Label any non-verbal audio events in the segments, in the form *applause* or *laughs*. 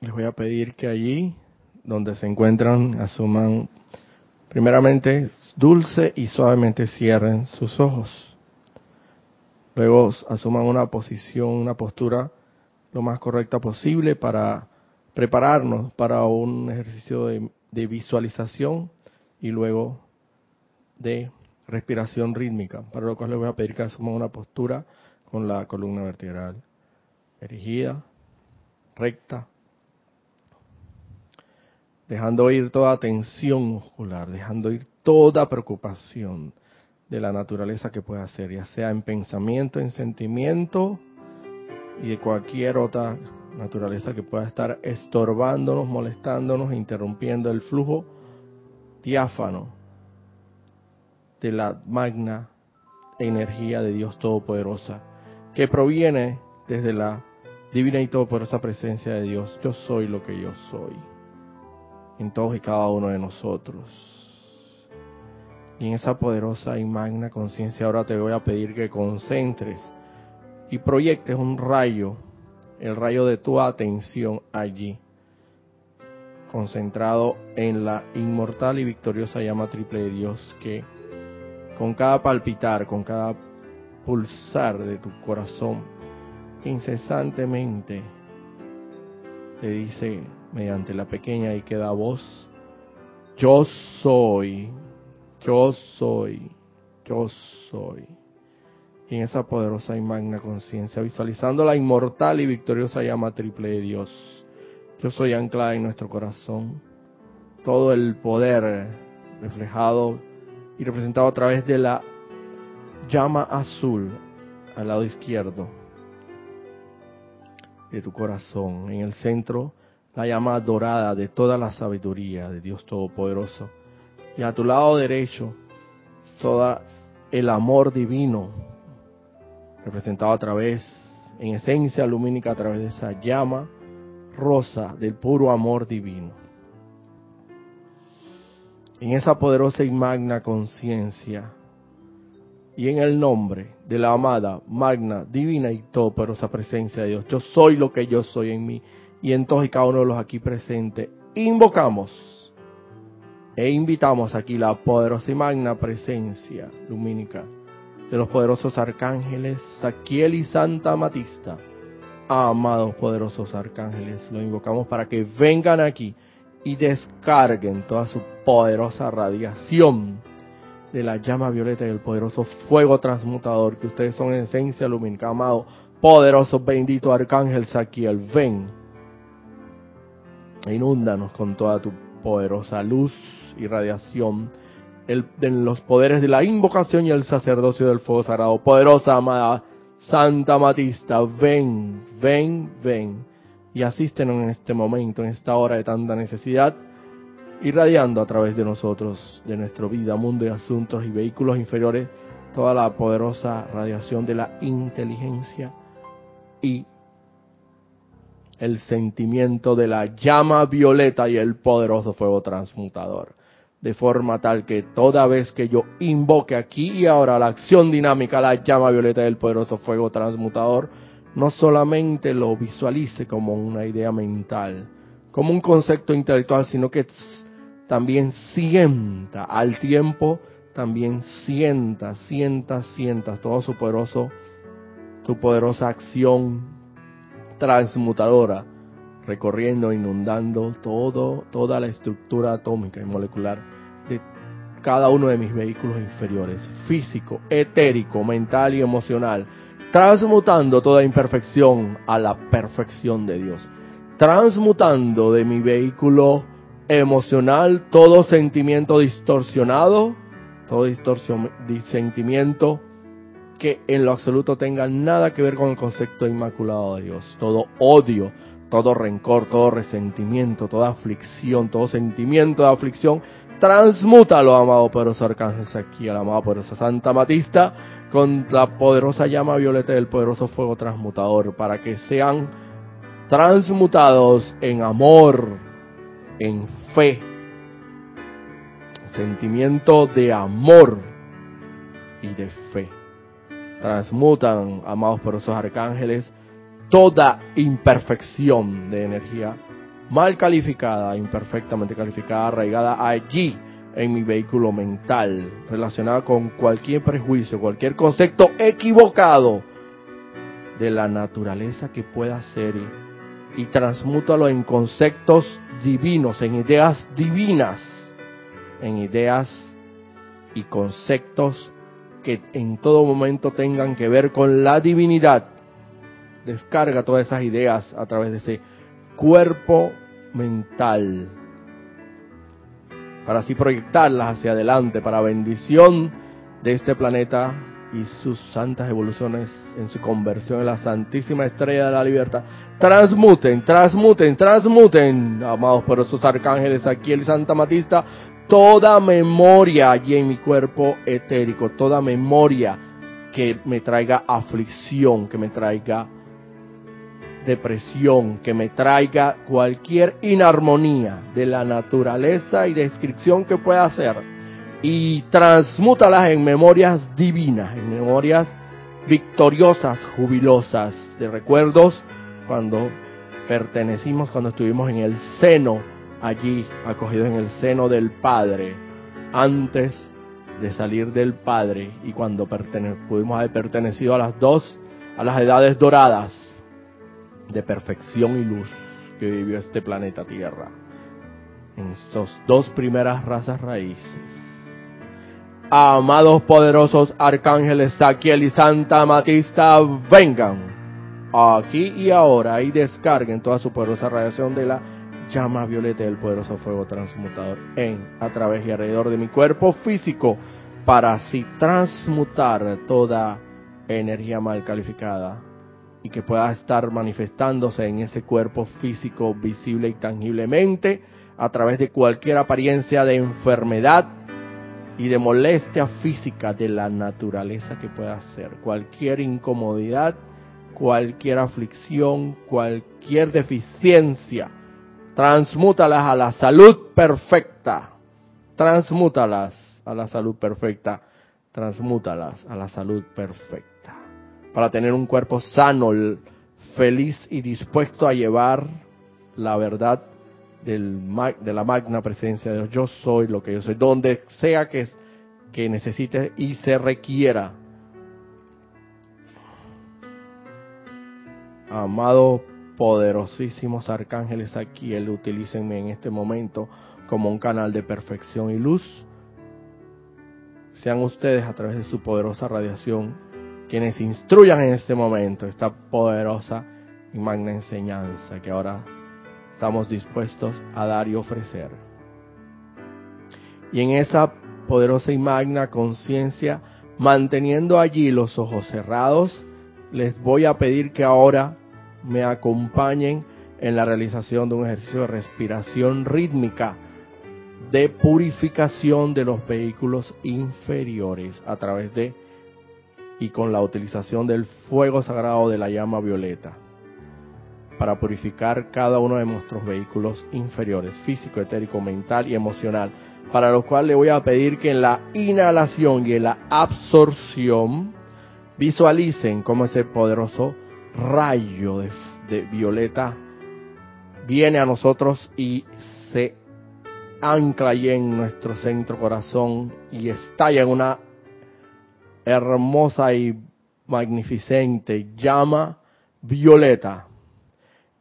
les voy a pedir que allí donde se encuentran asuman primeramente dulce y suavemente cierren sus ojos. Luego asuman una posición, una postura lo más correcta posible para prepararnos para un ejercicio de, visualización y luego de respiración rítmica, para lo cual les voy a pedir que asuman una postura con la columna vertebral erigida, recta, dejando ir toda tensión muscular, dejando ir toda preocupación de la naturaleza que pueda ser, ya sea en pensamiento, en sentimiento y de cualquier otra naturaleza que pueda estar estorbándonos, molestándonos, interrumpiendo el flujo diáfano de la magna energía de Dios Todopoderosa, que proviene desde la divina y todopoderosa presencia de Dios. Yo soy lo que yo soy en todos y cada uno de nosotros. Y en esa poderosa y magna conciencia ahora te voy a pedir que concentres y proyectes un rayo, el rayo de tu atención allí, concentrado en la inmortal y victoriosa llama triple de Dios que con cada palpitar, con cada pulsar de tu corazón, incesantemente te dice, mediante la pequeña y queda voz, yo soy, yo soy, yo soy. Y en esa poderosa y magna conciencia, visualizando la inmortal y victoriosa llama triple de Dios, yo soy anclada en nuestro corazón. Todo el poder reflejado y representado a través de la llama azul al lado izquierdo de tu corazón, en el centro la llama dorada de toda la sabiduría de Dios Todopoderoso. Y a tu lado derecho, todo el amor divino, representado a través, en esencia lumínica, a través de esa llama rosa del puro amor divino. En esa poderosa y magna conciencia, y en el nombre de la amada, magna, divina y todopoderosa presencia de Dios, yo soy lo que yo soy en mí y en todos y cada uno de los aquí presentes, invocamos e invitamos aquí la poderosa y magna presencia lumínica de los poderosos arcángeles Saquiel y Santa Matista. Amados poderosos arcángeles, los invocamos para que vengan aquí y descarguen toda su poderosa radiación de la llama violeta y del poderoso fuego transmutador, que ustedes son en esencia lumínica, amado, poderoso, bendito arcángel Saquiel, ven Inúndanos con toda tu poderosa luz y radiación en los poderes de la invocación y el sacerdocio del fuego sagrado. Poderosa, amada Santa Matista, ven, ven, ven y asístenos en este momento, en esta hora de tanta necesidad, irradiando a través de nosotros, de nuestra vida, mundo y asuntos y vehículos inferiores, toda la poderosa radiación de la inteligencia y el sentimiento de la llama violeta y el poderoso fuego transmutador. De forma tal que toda vez que yo invoque aquí y ahora la acción dinámica, la llama violeta y el poderoso fuego transmutador, no solamente lo visualice como una idea mental, como un concepto intelectual, sino que también sienta al tiempo, también sienta, sienta, sienta todo su poderoso, su poderosa acción transmutadora, recorriendo, inundando todo, toda la estructura atómica y molecular de cada uno de mis vehículos inferiores, físico, etérico, mental y emocional, transmutando toda imperfección a la perfección de Dios, transmutando de mi vehículo emocional todo sentimiento distorsionado, todo distorsión, sentimiento que en lo absoluto tenga nada que ver con el concepto inmaculado de Dios. Todo odio, todo rencor, todo resentimiento, toda aflicción, todo sentimiento de aflicción, transmútalo, amado poderoso arcángel aquí, al amado poderoso Santa Matista, con la poderosa llama violeta del poderoso fuego transmutador, para que sean transmutados en amor, en fe, sentimiento de amor y de fe transmutan, amados por esos arcángeles, toda imperfección de energía mal calificada, imperfectamente calificada, arraigada allí en mi vehículo mental, relacionada con cualquier prejuicio, cualquier concepto equivocado de la naturaleza que pueda ser y, transmútalo en conceptos divinos, en ideas divinas, en ideas y conceptos que en todo momento tengan que ver con la divinidad. Descarga todas esas ideas a través de ese cuerpo mental para así proyectarlas hacia adelante para bendición de este planeta y sus santas evoluciones en su conversión en la Santísima Estrella de la Libertad. Transmuten, transmuten, transmuten, amados poderosos arcángeles, aquí el Santa Matista, toda memoria allí en mi cuerpo etérico, toda memoria que me traiga aflicción, que me traiga depresión, que me traiga cualquier inarmonía de la naturaleza y descripción que pueda hacer y transmútalas en memorias divinas, en memorias victoriosas, jubilosas, de recuerdos cuando pertenecimos, cuando estuvimos en el seno, allí, acogidos en el seno del Padre, antes de salir del Padre y cuando pudimos haber pertenecido a las dos, a las edades doradas de perfección y luz que vivió este planeta Tierra. En estas dos primeras razas raíces. Amados poderosos arcángeles Saquiel y Santa Matista, vengan aquí y ahora y descarguen toda su poderosa radiación de la llama violeta del poderoso fuego transmutador en, a través y alrededor de mi cuerpo físico para así transmutar toda energía mal calificada y que pueda estar manifestándose en ese cuerpo físico visible y tangiblemente a través de cualquier apariencia de enfermedad y de molestia física de la naturaleza que pueda ser, cualquier incomodidad, cualquier aflicción, cualquier deficiencia, transmútalas a la salud perfecta, transmútalas a la salud perfecta, transmútalas a la salud perfecta para tener un cuerpo sano, feliz y dispuesto a llevar la verdad del, de la magna presencia de Dios. Yo soy lo que yo soy, donde sea que, que necesite y se requiera. Amado poderosísimos arcángeles aquí, el utilícenme en este momento como un canal de perfección y luz. Sean ustedes a través de su poderosa radiación quienes instruyan en este momento esta poderosa y magna enseñanza que ahora estamos dispuestos a dar y ofrecer. Y en esa poderosa y magna conciencia, manteniendo allí los ojos cerrados, les voy a pedir que ahora me acompañen en la realización de un ejercicio de respiración rítmica de purificación de los vehículos inferiores a través de y con la utilización del fuego sagrado de la llama violeta para purificar cada uno de nuestros vehículos inferiores, físico, etérico, mental y emocional, para lo cual le voy a pedir que en la inhalación y en la absorción visualicen cómo ese poderoso rayo de, violeta viene a nosotros y se ancla allí en nuestro centro corazón y estalla en una hermosa y magnificente llama violeta.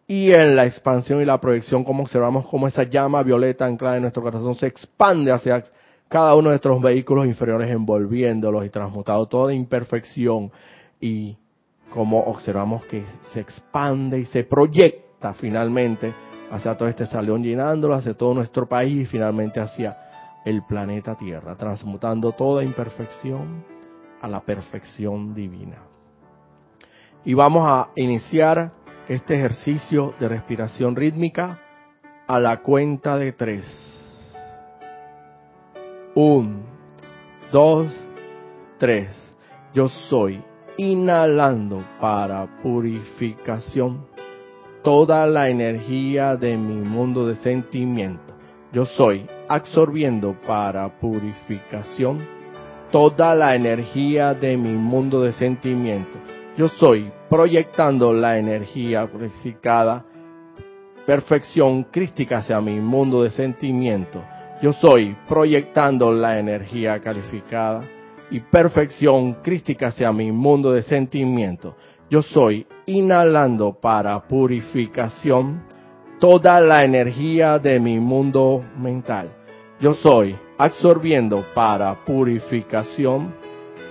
Y en la expansión y la proyección, como observamos como esa llama violeta anclada en nuestro corazón se expande hacia cada uno de nuestros vehículos inferiores, envolviéndolos y transmutando toda imperfección. Y como observamos que se expande y se proyecta finalmente hacia todo este salón, llenándolo hacia todo nuestro país y finalmente hacia el planeta Tierra, transmutando toda imperfección a la perfección divina. Y vamos a iniciar este ejercicio de respiración rítmica a la cuenta de tres. Un, dos, tres. Yo soy inhalando para purificación toda la energía de mi mundo de sentimiento. Yo soy absorbiendo para purificación toda la energía de mi mundo de sentimiento. Yo soy proyectando la energía purificada perfección crística hacia mi mundo de sentimiento. Yo soy proyectando la energía calificada y perfección crística hacia mi mundo de sentimiento. Yo soy inhalando para purificación toda la energía de mi mundo mental. Yo soy absorbiendo para purificación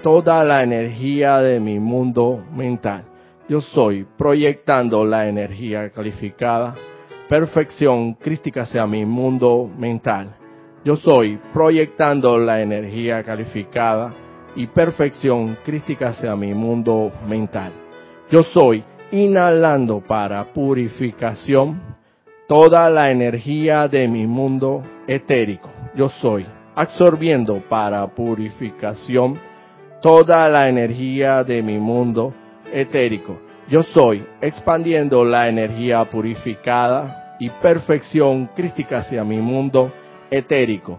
toda la energía de mi mundo mental. Yo soy proyectando la energía calificada, perfección crística hacia mi mundo mental. Yo soy proyectando la energía calificada y perfección crística hacia mi mundo mental. Yo soy inhalando para purificación toda la energía de mi mundo etérico. Yo soy absorbiendo para purificación toda la energía de mi mundo etérico. Yo soy expandiendo la energía purificada y perfección crística hacia mi mundo etérico.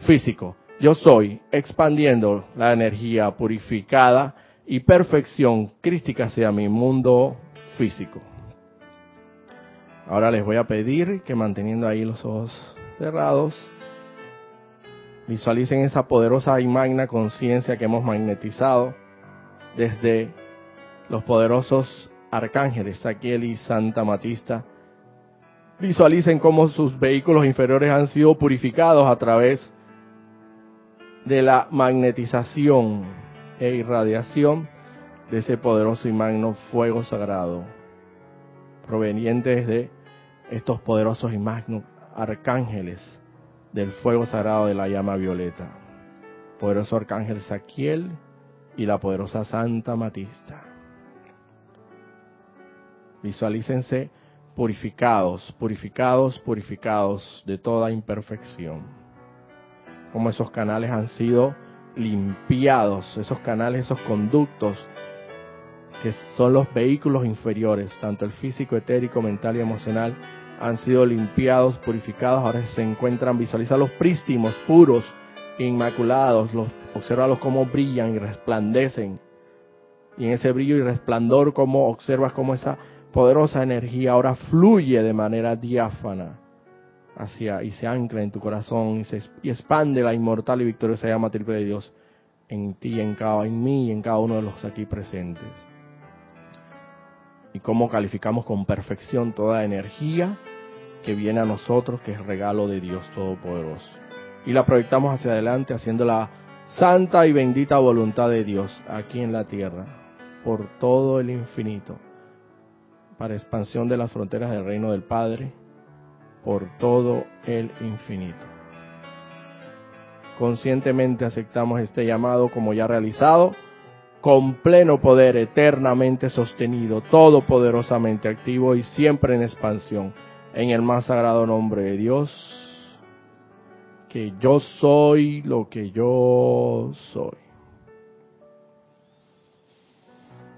físico. Yo soy expandiendo la energía purificada y perfección crística hacia mi mundo físico. Ahora les voy a pedir que manteniendo ahí los ojos cerrados, visualicen esa poderosa y magna conciencia que hemos magnetizado desde los poderosos arcángeles Saquiel y Santa Matista. Visualicen cómo sus vehículos inferiores han sido purificados a través de la magnetización e irradiación de ese poderoso y magno fuego sagrado, provenientes de estos poderosos y magnos arcángeles del fuego sagrado de la llama violeta. Poderoso arcángel Saquiel y la poderosa Santa Matista. Visualícense purificados, purificados, purificados de toda imperfección. Como esos canales han sido limpiados, esos canales, esos conductos que son los vehículos inferiores, tanto el físico, etérico, mental y emocional, han sido limpiados, purificados, ahora se encuentran, los prístimos, puros, inmaculados, los, observalos como brillan y resplandecen. Y en ese brillo y resplandor, como observas como esa poderosa energía ahora fluye de manera diáfana hacia y se ancla en tu corazón y, se, y expande la inmortal y victoriosa llama triple de Dios en ti, en cada, en mí y en cada uno de los aquí presentes y cómo calificamos con perfección toda energía que viene a nosotros, que es regalo de Dios Todopoderoso. Y la proyectamos hacia adelante haciendo la santa y bendita voluntad de Dios aquí en la tierra, por todo el infinito, para expansión de las fronteras del reino del Padre, por todo el infinito. Conscientemente aceptamos este llamado como ya realizado con pleno poder eternamente sostenido, todopoderosamente activo y siempre en expansión, en el más sagrado nombre de Dios, que yo soy lo que yo soy.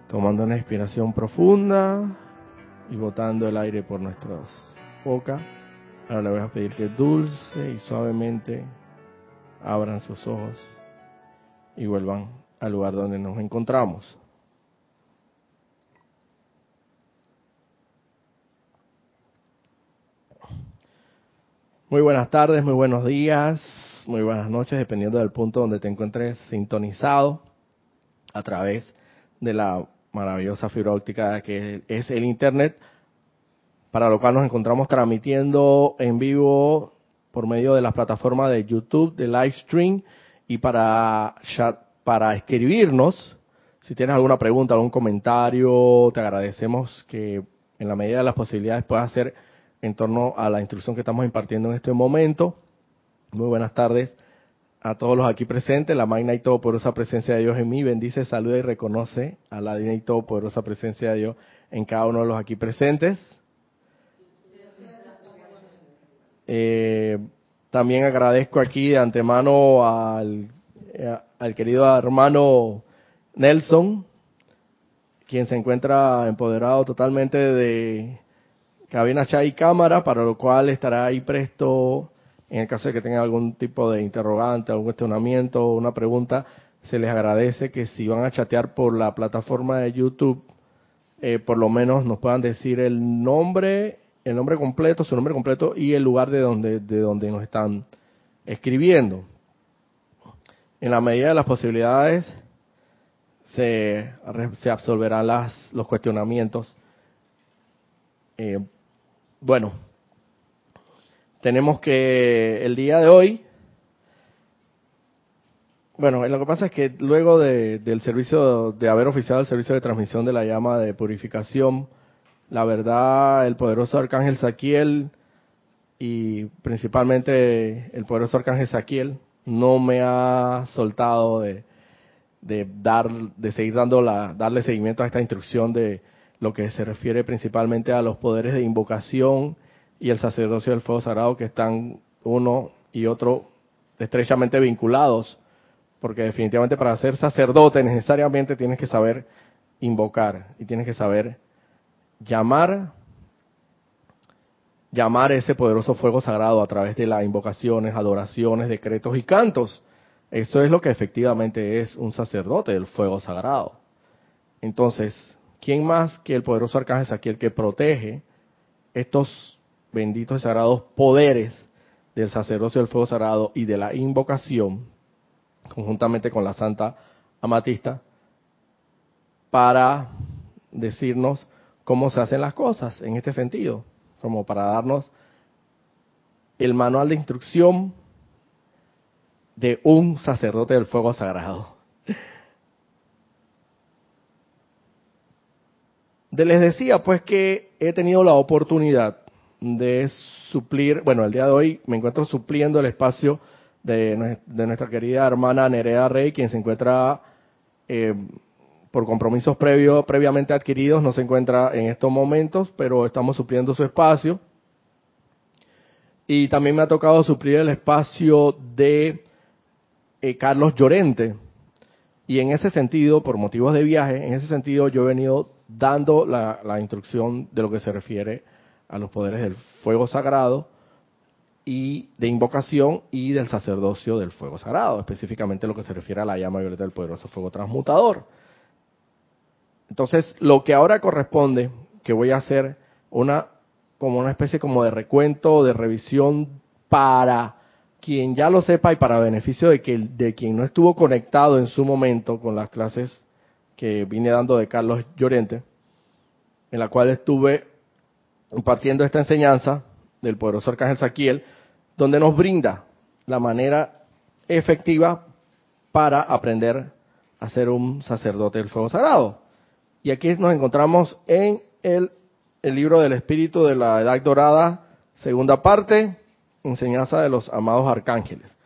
Tomando una inspiración profunda y botando el aire por nuestras bocas. Ahora le voy a pedir que dulce y suavemente abran sus ojos y vuelvan al lugar donde nos encontramos. Muy buenas tardes, muy buenos días, muy buenas noches, dependiendo del punto donde te encuentres sintonizado a través de la maravillosa fibra óptica que es el Internet, para lo cual nos encontramos transmitiendo en vivo por medio de las plataformas de YouTube, de Livestream y para para escribirnos. Si tienes alguna pregunta, algún comentario, te agradecemos que en la medida de las posibilidades puedas hacer en torno a la instrucción que estamos impartiendo en este momento. Muy buenas tardes a todos los aquí presentes. La magna y todopoderosa presencia de Dios en mí bendice, saluda y reconoce a la digna y todopoderosa presencia de Dios en cada uno de los aquí presentes. Eh, también agradezco aquí de antemano al, eh, al querido hermano Nelson, quien se encuentra empoderado totalmente de cabina chat y cámara, para lo cual estará ahí presto en el caso de que tengan algún tipo de interrogante, algún cuestionamiento, una pregunta, se les agradece que si van a chatear por la plataforma de YouTube, eh, por lo menos nos puedan decir el nombre, el nombre completo, su nombre completo y el lugar de donde, de donde nos están escribiendo. En la medida de las posibilidades, se, se absolverán las, los cuestionamientos. Eh, bueno, tenemos que el día de hoy, bueno, lo que pasa es que luego de, del servicio, de haber oficiado el servicio de transmisión de la llama de purificación, la verdad, el poderoso arcángel Saquiel y principalmente el poderoso arcángel Saquiel no me ha soltado de, dar, de seguir dando la, darle seguimiento a esta instrucción de lo que se refiere principalmente a los poderes de invocación y el sacerdocio del fuego sagrado que están uno y otro estrechamente vinculados, porque definitivamente para ser sacerdote necesariamente tienes que saber invocar y tienes que saber llamar llamar ese poderoso fuego sagrado a través de las invocaciones, adoraciones, decretos y cantos. Eso es lo que efectivamente es un sacerdote del fuego sagrado. Entonces, ¿quién más que el poderoso arcángel aquí el que protege estos benditos y sagrados poderes del sacerdocio del fuego sagrado y de la invocación, conjuntamente con la Santa Amatista, para decirnos cómo se hacen las cosas en este sentido, como para darnos el manual de instrucción de un sacerdote del fuego sagrado. Les decía pues que he tenido la oportunidad de suplir, bueno, el día de hoy me encuentro supliendo el espacio de, nuestra querida hermana Nerea Rey, quien se encuentra eh, por compromisos previos, previamente adquiridos, no se encuentra en estos momentos, pero estamos supliendo su espacio. Y también me ha tocado suplir el espacio de eh, Carlos Llorente. Y en ese sentido, por motivos de viaje, en ese sentido yo he venido dando la, la instrucción de lo que se refiere a los poderes del fuego sagrado y de invocación y del sacerdocio del fuego sagrado, específicamente lo que se refiere a la llama violeta del poderoso fuego transmutador. Entonces, lo que ahora corresponde, que voy a hacer una como una especie como de recuento, de revisión para quien ya lo sepa y para beneficio de que de quien no estuvo conectado en su momento con las clases que vine dando de Carlos Llorente, en la cual estuve compartiendo esta enseñanza del poderoso arcángel Saquiel, donde nos brinda la manera efectiva para aprender a ser un sacerdote del fuego sagrado. Y aquí nos encontramos en el, libro del Espíritu de la Edad Dorada, segunda parte, enseñanza de los amados arcángeles,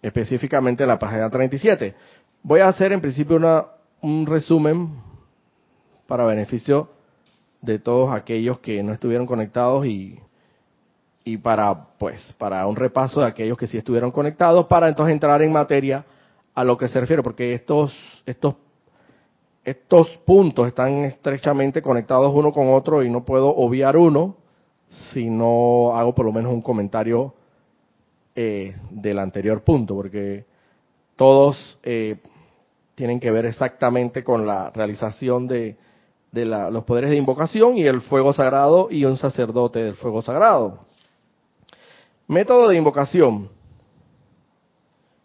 específicamente la página 37. Voy a hacer en principio una, un resumen para beneficio de todos aquellos que no estuvieron conectados y, y para pues para un repaso de aquellos que sí estuvieron conectados para entonces entrar en materia a lo que se refiere porque estos estos estos puntos están estrechamente conectados uno con otro y no puedo obviar uno si no hago por lo menos un comentario eh, del anterior punto porque todos eh, tienen que ver exactamente con la realización de de los poderes de invocación y el fuego sagrado y un sacerdote del fuego sagrado. Método de invocación.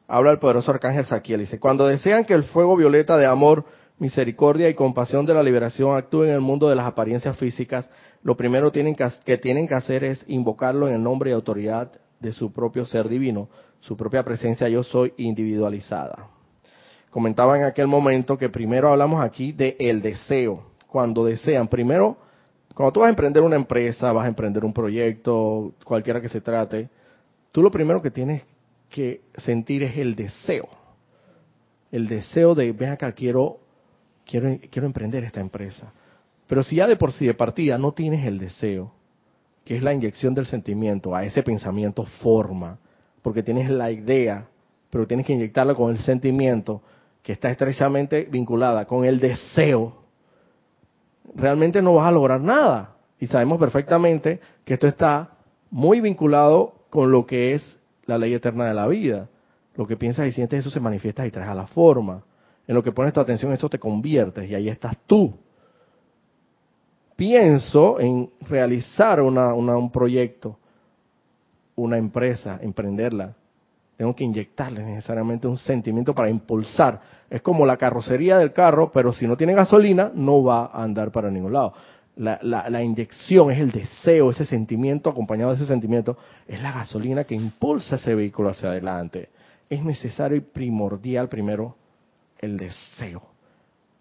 Habla el poderoso arcángel Saquiel. Dice, cuando desean que el fuego violeta de amor, misericordia y compasión de la liberación actúe en el mundo de las apariencias físicas, lo primero tienen que, que tienen que hacer es invocarlo en el nombre y autoridad de su propio ser divino, su propia presencia yo soy individualizada. Comentaba en aquel momento que primero hablamos aquí de el deseo cuando desean. Primero, cuando tú vas a emprender una empresa, vas a emprender un proyecto, cualquiera que se trate, tú lo primero que tienes que sentir es el deseo. El deseo de, ven acá, quiero, quiero, quiero emprender esta empresa. Pero si ya de por sí de partida no tienes el deseo, que es la inyección del sentimiento, a ese pensamiento forma, porque tienes la idea, pero tienes que inyectarla con el sentimiento que está estrechamente vinculada con el deseo, realmente no vas a lograr nada. Y sabemos perfectamente que esto está muy vinculado con lo que es la ley eterna de la vida. Lo que piensas y sientes, eso se manifiesta y traes a la forma. En lo que pones tu atención, eso te conviertes y ahí estás tú. Pienso en realizar un proyecto, una empresa, emprenderla. Tengo que inyectarle necesariamente un sentimiento para impulsar. Es como la carrocería del carro, pero si no tiene gasolina, no va a andar para ningún lado. La, la, inyección es el deseo, ese sentimiento, acompañado de ese sentimiento, es la gasolina que impulsa ese vehículo hacia adelante. Es necesario y primordial primero el deseo.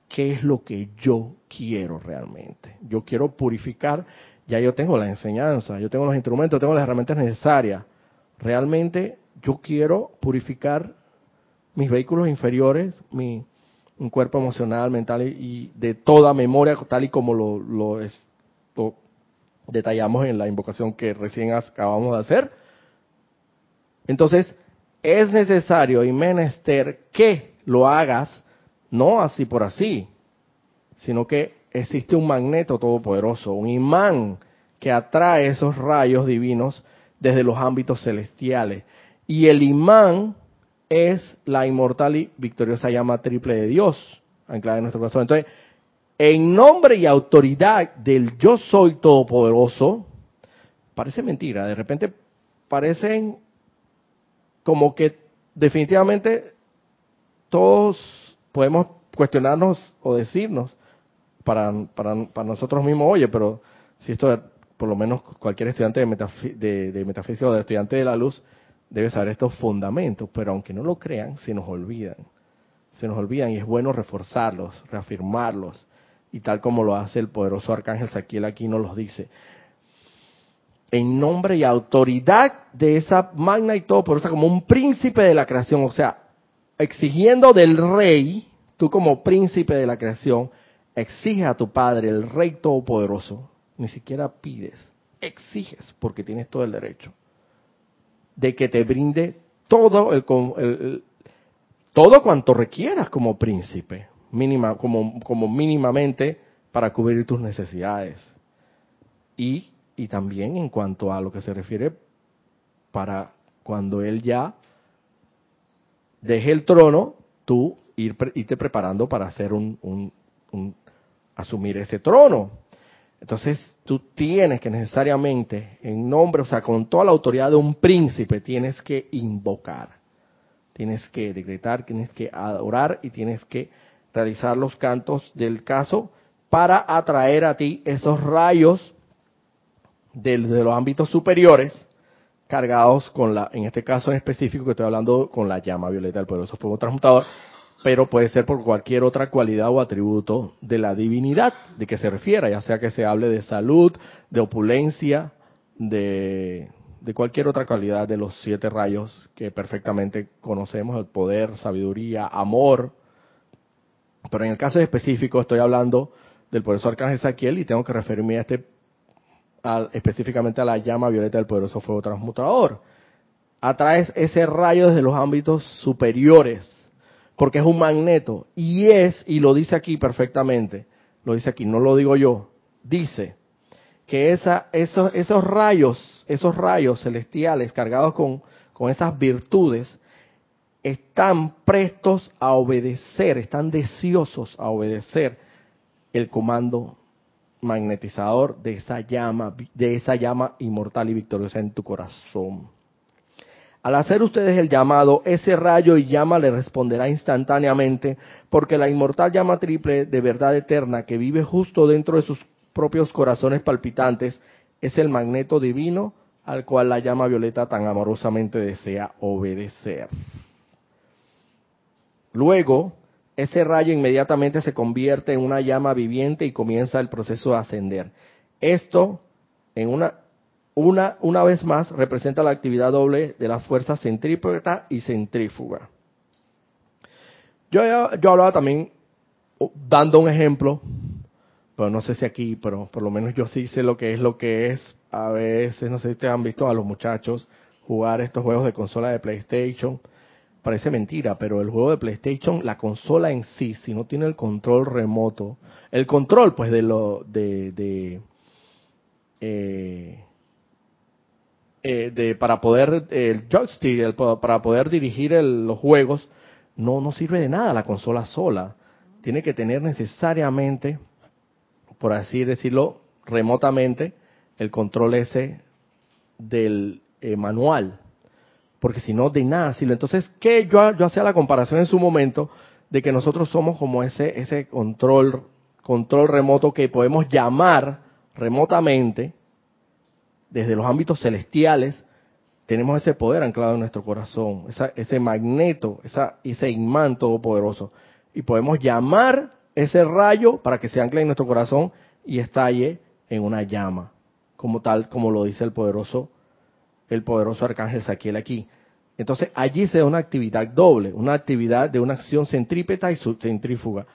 ¿Qué es lo que yo quiero realmente? Yo quiero purificar, ya yo tengo la enseñanza, yo tengo los instrumentos, tengo las herramientas necesarias. Realmente yo quiero purificar mis vehículos inferiores, mi, cuerpo emocional, mental y, de toda memoria, tal y como lo, detallamos en la invocación que recién acabamos de hacer. Entonces, es necesario y menester que lo hagas, no así por así, sino que existe un magneto todopoderoso, un imán que atrae esos rayos divinos desde los ámbitos celestiales. Y el imán es la inmortal y victoriosa llama triple de Dios, anclada en nuestro corazón. Entonces, en nombre y autoridad del yo soy todopoderoso, parece mentira, de repente parecen como que definitivamente todos podemos cuestionarnos o decirnos para, para, nosotros mismos, oye, pero si esto, por lo menos cualquier estudiante de, de metafísica o de estudiante de la luz, debe saber estos fundamentos, pero aunque no lo crean, se nos olvidan. Se nos olvidan y es bueno reforzarlos, reafirmarlos. Y tal como lo hace el poderoso arcángel Saquiel aquí nos los dice. En nombre y autoridad de esa magna y todo eso como un príncipe de la creación, o sea, exigiendo del rey, tú como príncipe de la creación, exige a tu padre, el rey todopoderoso, ni siquiera pides, exiges porque tienes todo el derecho de que te brinde todo el, todo cuanto requieras como príncipe, mínima, como, como mínimamente para cubrir tus necesidades. Y, y también en cuanto a lo que se refiere para cuando él ya deje el trono, tú ir, irte preparando para hacer un, un asumir ese trono. Entonces tú tienes que necesariamente, en nombre, o sea, con toda la autoridad de un príncipe, tienes que invocar, tienes que decretar, tienes que adorar y tienes que realizar los cantos del caso para atraer a ti esos rayos de, los ámbitos superiores cargados con la, en este caso en específico que estoy hablando con la llama violeta del poderoso fuego transmutador, pero puede ser por cualquier otra cualidad o atributo de la divinidad de que se refiera, ya sea que se hable de salud, de opulencia, de, cualquier otra cualidad de los siete rayos que perfectamente conocemos, el poder, sabiduría, amor. Pero en el caso específico estoy hablando del poderoso arcángel Saquiel y tengo que referirme a este específicamente a la llama violeta del poderoso fuego transmutador. Atraes ese rayo desde los ámbitos superiores porque es un magneto y es, y lo dice aquí perfectamente, lo dice aquí, no lo digo yo, dice que esa, esos, esos rayos, esos rayos celestiales cargados con, con esas virtudes, están prestos a obedecer, están deseosos a obedecer el comando magnetizador de esa llama, de esa llama inmortal y victoriosa en tu corazón. Al hacer ustedes el llamado, ese rayo y llama le responderá instantáneamente, porque la inmortal llama triple de verdad eterna que vive justo dentro de sus propios corazones palpitantes es el magneto divino al cual la llama violeta tan amorosamente desea obedecer. Luego, ese rayo inmediatamente se convierte en una llama viviente y comienza el proceso de ascender. Esto en una una, una vez más representa la actividad doble de las fuerzas centrípeta y centrífuga. Yo, yo hablaba también, dando un ejemplo, pero no sé si aquí, pero por lo menos yo sí sé lo que es lo que es. A veces, no sé si ustedes han visto a los muchachos jugar estos juegos de consola de PlayStation. Parece mentira, pero el juego de PlayStation, la consola en sí, si no tiene el control remoto, el control pues de lo de, de eh, eh, de, para poder, el joystick, para poder dirigir los juegos, no, no sirve de nada la consola sola. Tiene que tener necesariamente, por así decirlo, remotamente, el control ese del eh, manual. Porque si no, de nada sirve. Entonces, ¿qué? Yo, yo hacía la comparación en su momento de que nosotros somos como ese, ese control, control remoto que podemos llamar remotamente desde los ámbitos celestiales, tenemos ese poder anclado en nuestro corazón, ese magneto, esa, ese imán todopoderoso. Y podemos llamar ese rayo para que se ancle en nuestro corazón y estalle en una llama, como tal, como lo dice el poderoso, el poderoso arcángel Saquiel aquí. Entonces allí se da una actividad doble, una actividad de una acción centrípeta y subcentrífuga.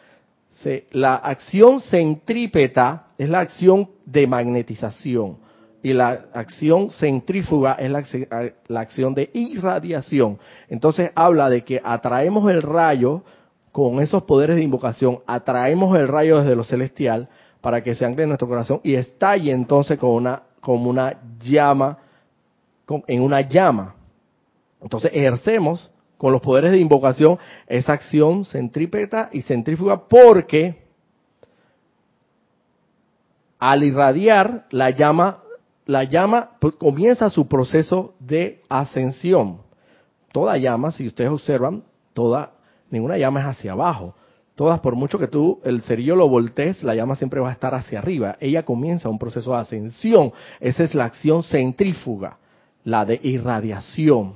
la acción centrípeta es la acción de magnetización y la acción centrífuga es la, acción de irradiación. Entonces habla de que atraemos el rayo con esos poderes de invocación, atraemos el rayo desde lo celestial para que se ancle en nuestro corazón y estalle entonces con una, como una llama, en una llama. Entonces ejercemos con los poderes de invocación esa acción centrípeta y centrífuga porque al irradiar la llama la llama pues, comienza su proceso de ascensión. Toda llama, si ustedes observan, toda, ninguna llama es hacia abajo. Todas, por mucho que tú el cerillo lo voltees, la llama siempre va a estar hacia arriba. Ella comienza un proceso de ascensión. Esa es la acción centrífuga, la de irradiación.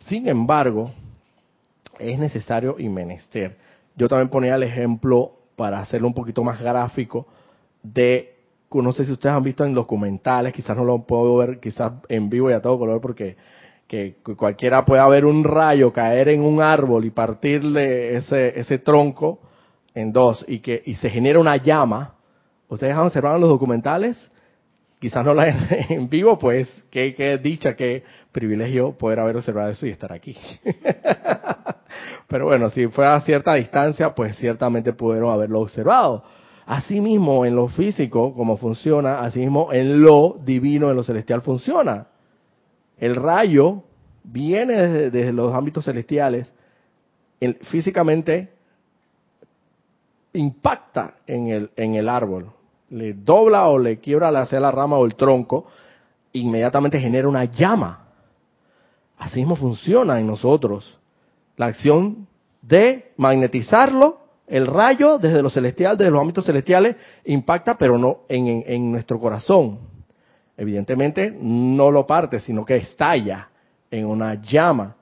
Sin embargo, es necesario y menester. Yo también ponía el ejemplo, para hacerlo un poquito más gráfico, de no sé si ustedes han visto en documentales, quizás no lo puedo ver quizás en vivo y a todo color porque que cualquiera pueda ver un rayo caer en un árbol y partirle ese, ese tronco en dos y que y se genera una llama. ¿Ustedes han observado los documentales? Quizás no la *laughs* en, vivo, pues qué, dicha, qué privilegio poder haber observado eso y estar aquí. *laughs* Pero bueno, si fue a cierta distancia, pues ciertamente pudieron haberlo observado. Asimismo, en lo físico, como funciona, asimismo en lo divino, en lo celestial funciona. El rayo viene desde, los ámbitos celestiales, físicamente impacta en el árbol, le dobla o le quiebra la, la rama o el tronco, inmediatamente genera una llama. Así mismo funciona en nosotros. La acción de magnetizarlo el rayo desde lo celestial, desde los ámbitos celestiales, impacta, pero no en, nuestro corazón. Evidentemente no lo parte, sino que estalla en una llama.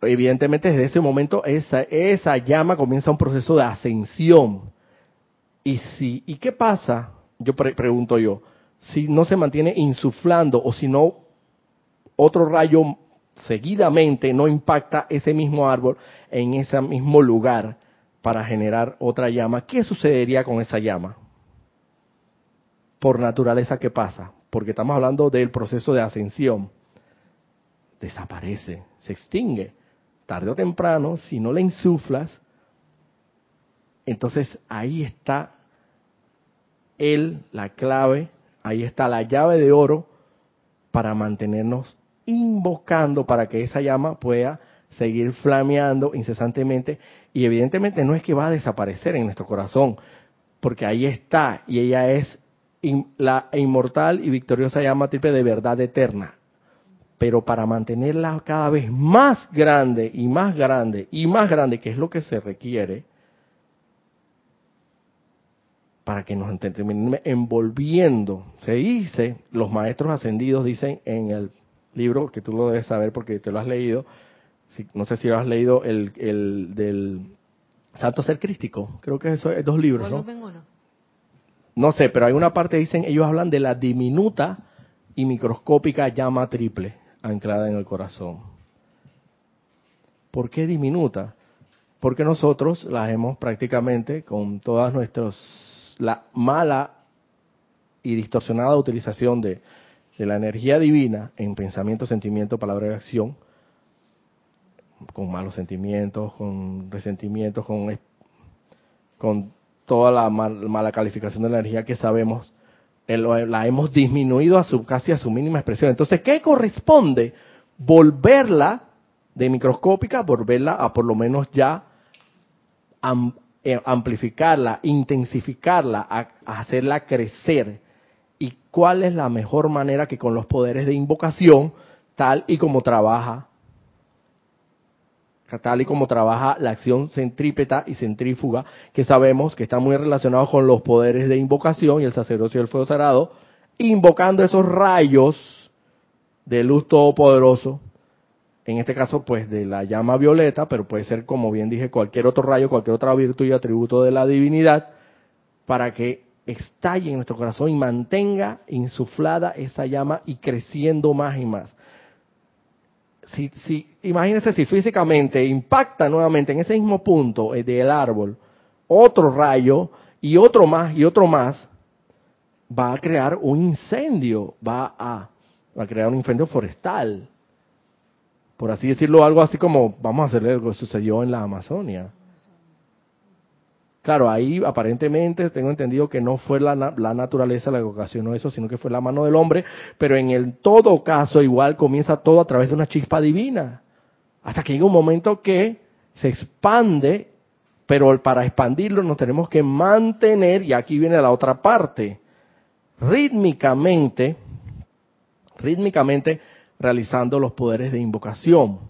Evidentemente desde ese momento esa, esa llama comienza un proceso de ascensión. ¿Y, si, ¿y qué pasa? Yo pregunto yo, si no se mantiene insuflando o si no otro rayo seguidamente no impacta ese mismo árbol en ese mismo lugar para generar otra llama, ¿qué sucedería con esa llama? Por naturaleza, ¿qué pasa? Porque estamos hablando del proceso de ascensión. Desaparece, se extingue. Tarde o temprano, si no le insuflas, entonces ahí está él, la clave, ahí está la llave de oro para mantenernos invocando para que esa llama pueda seguir flameando incesantemente y evidentemente no es que va a desaparecer en nuestro corazón, porque ahí está y ella es la inmortal y victoriosa llama triple de verdad eterna. Pero para mantenerla cada vez más grande y más grande y más grande, que es lo que se requiere, para que nos envolviendo. Se dice, los maestros ascendidos dicen en el libro, que tú lo debes saber porque te lo has leído, no sé si lo has leído, el, el del Santo Ser Crístico. Creo que eso es dos libros, ¿no? No sé, pero hay una parte dicen, ellos hablan de la diminuta y microscópica llama triple anclada en el corazón. ¿Por qué diminuta? porque nosotros las hemos prácticamente con todas nuestras la mala y distorsionada utilización de, de la energía divina en pensamiento, sentimiento, palabra y acción, con malos sentimientos, con resentimientos, con, con toda la mala calificación de la energía que sabemos, eh, la hemos disminuido a su casi a su mínima expresión. Entonces, ¿qué corresponde? Volverla de microscópica, volverla a por lo menos ya eh, amplificarla, intensificarla, hacerla crecer. ¿Y cuál es la mejor manera que con los poderes de invocación, tal y como trabaja, tal y como trabaja la acción centrípeta y centrífuga, que sabemos que está muy relacionado con los poderes de invocación y el sacerdocio del fuego sagrado, invocando esos rayos de luz todopoderoso en este caso pues de la llama violeta, pero puede ser como bien dije cualquier otro rayo, cualquier otra virtud y atributo de la divinidad, para que estalle en nuestro corazón y mantenga insuflada esa llama y creciendo más y más. Si, si, imagínense si físicamente impacta nuevamente en ese mismo punto eh, del árbol otro rayo y otro más y otro más, va a crear un incendio, va a, va a crear un incendio forestal por así decirlo, algo así como, vamos a hacerle algo que sucedió en la Amazonia. Claro, ahí aparentemente tengo entendido que no fue la, naturaleza la que ocasionó eso, sino que fue la mano del hombre, pero en el todo caso igual comienza todo a través de una chispa divina, hasta que llega un momento que se expande, pero para expandirlo nos tenemos que mantener, y aquí viene la otra parte, rítmicamente, rítmicamente realizando los poderes de invocación.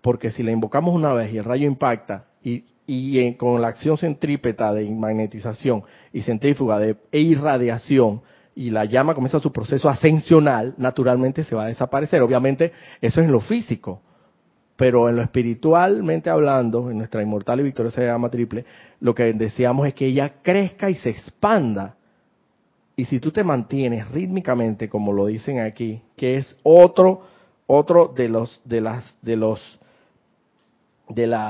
Porque si la invocamos una vez y el rayo impacta y, y con la acción centrípeta de magnetización y centrífuga de e irradiación y la llama comienza su proceso ascensional, naturalmente se va a desaparecer. Obviamente eso es en lo físico, pero en lo espiritualmente hablando, en nuestra inmortal y victoriosa llama triple, lo que deseamos es que ella crezca y se expanda y si tú te mantienes rítmicamente, como lo dicen aquí, que es otro, otro de los, de las, de los, de los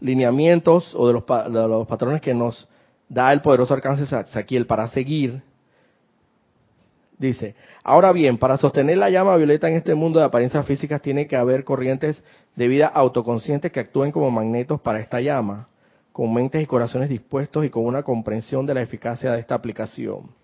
lineamientos o de los, de los patrones que nos da el poderoso alcance Saquiel para seguir, dice, ahora bien, para sostener la llama violeta en este mundo de apariencias físicas tiene que haber corrientes de vida autoconscientes que actúen como magnetos para esta llama, con mentes y corazones dispuestos y con una comprensión de la eficacia de esta aplicación.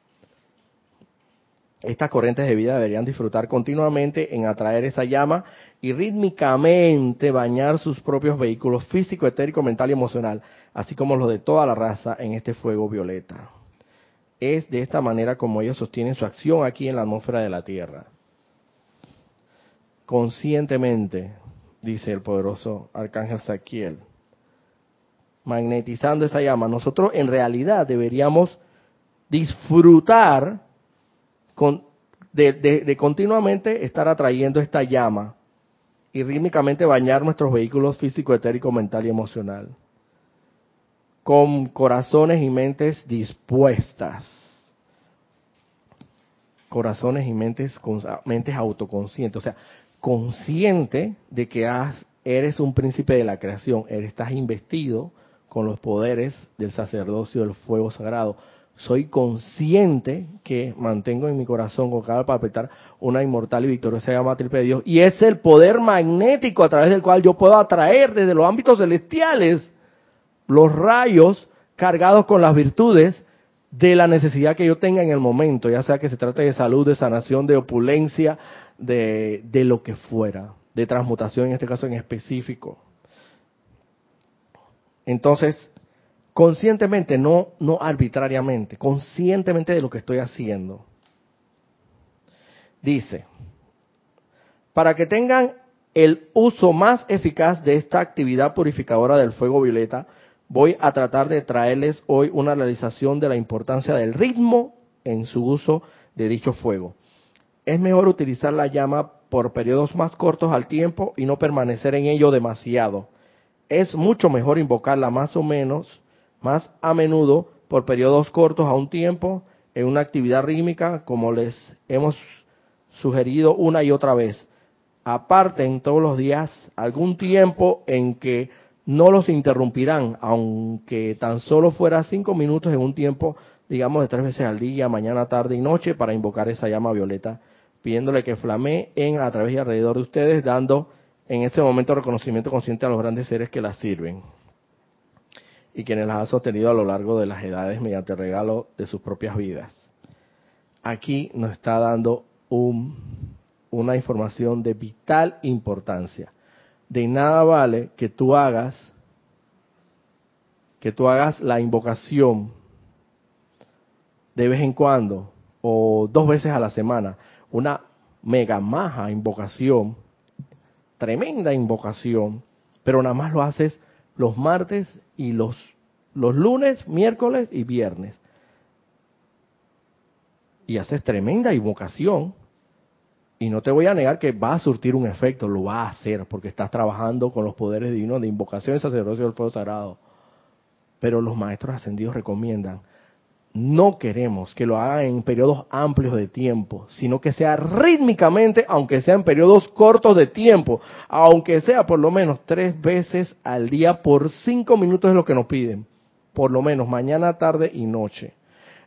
Estas corrientes de vida deberían disfrutar continuamente en atraer esa llama y rítmicamente bañar sus propios vehículos físico, etérico, mental y emocional, así como los de toda la raza en este fuego violeta. Es de esta manera como ellos sostienen su acción aquí en la atmósfera de la Tierra. Conscientemente, dice el poderoso arcángel Saquiel, magnetizando esa llama, nosotros en realidad deberíamos disfrutar de, continuamente estar atrayendo esta llama y rítmicamente bañar nuestros vehículos físico, etérico, mental y emocional. Con corazones y mentes dispuestas. Corazones y mentes, mentes autoconscientes. O sea, consciente de que eres un príncipe de la creación. Estás investido con los poderes del sacerdocio del fuego sagrado soy consciente que mantengo en mi corazón con cada palpitar una inmortal y victoriosa llama de Dios. Y es el poder magnético a través del cual yo puedo atraer desde los ámbitos celestiales los rayos cargados con las virtudes de la necesidad que yo tenga en el momento, ya sea que se trate de salud, de sanación, de opulencia, de, de lo que fuera, de transmutación en este caso en específico. Entonces, conscientemente, no, no arbitrariamente, conscientemente de lo que estoy haciendo. Dice, para que tengan el uso más eficaz de esta actividad purificadora del fuego violeta, voy a tratar de traerles hoy una realización de la importancia del ritmo en su uso de dicho fuego. Es mejor utilizar la llama por periodos más cortos al tiempo y no permanecer en ello demasiado. Es mucho mejor invocarla más o menos más a menudo por periodos cortos a un tiempo en una actividad rítmica como les hemos sugerido una y otra vez. Aparten todos los días algún tiempo en que no los interrumpirán, aunque tan solo fuera cinco minutos en un tiempo, digamos, de tres veces al día, mañana, tarde y noche, para invocar esa llama violeta, pidiéndole que flamee en, a través y alrededor de ustedes, dando en este momento reconocimiento consciente a los grandes seres que las sirven y quienes las ha sostenido a lo largo de las edades mediante regalo de sus propias vidas. Aquí nos está dando un, una información de vital importancia. De nada vale que tú hagas que tú hagas la invocación de vez en cuando o dos veces a la semana, una mega maja invocación, tremenda invocación, pero nada más lo haces los martes y los, los lunes, miércoles y viernes. Y haces tremenda invocación. Y no te voy a negar que va a surtir un efecto, lo va a hacer, porque estás trabajando con los poderes divinos de invocación y sacerdocio del fuego sagrado. Pero los maestros ascendidos recomiendan no queremos que lo hagan en periodos amplios de tiempo, sino que sea rítmicamente, aunque sea en periodos cortos de tiempo, aunque sea por lo menos tres veces al día por cinco minutos es lo que nos piden, por lo menos mañana, tarde y noche.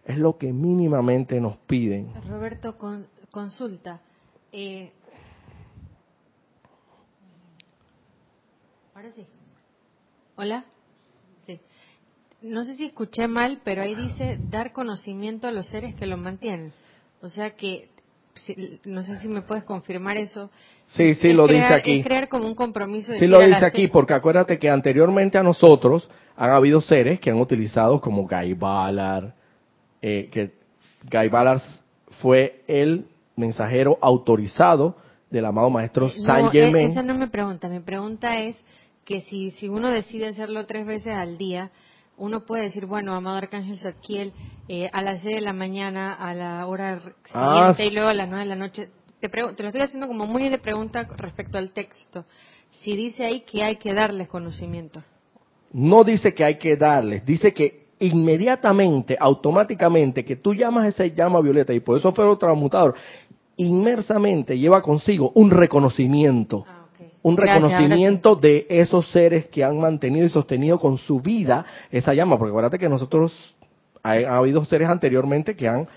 Es lo que mínimamente nos piden. Roberto, consulta. Eh, ahora sí. Hola no sé si escuché mal, pero ahí dice dar conocimiento a los seres que lo mantienen. O sea que, no sé si me puedes confirmar eso. Sí, sí, lo dice aquí. Es crear como un compromiso. sí, lo dice aquí, porque acuérdate que anteriormente a nosotros han habido seres que han utilizado como Guy Ballard, eh, que Guy Ballard fue el mensajero autorizado del amado maestro eh, Saint Germain. Esa no me pregunta, mi pregunta es que si, si uno decide hacerlo tres veces al día, uno puede decir, bueno, amado Arcángel Zadkiel, eh, a las 6 de la mañana, a la hora ah, siguiente y luego a las 9 de la noche. Te, te, lo estoy haciendo como muy de pregunta respecto al texto. Si dice ahí que hay que darles conocimiento. No dice que hay que darles, dice que inmediatamente, automáticamente, que tú llamas a esa llama violeta, y por eso fue el transmutador, inmersamente lleva consigo un reconocimiento. Ah un reconocimiento de esos seres que han mantenido y sostenido con su vida esa llama, porque acuérdate que nosotros ha, habido seres anteriormente que han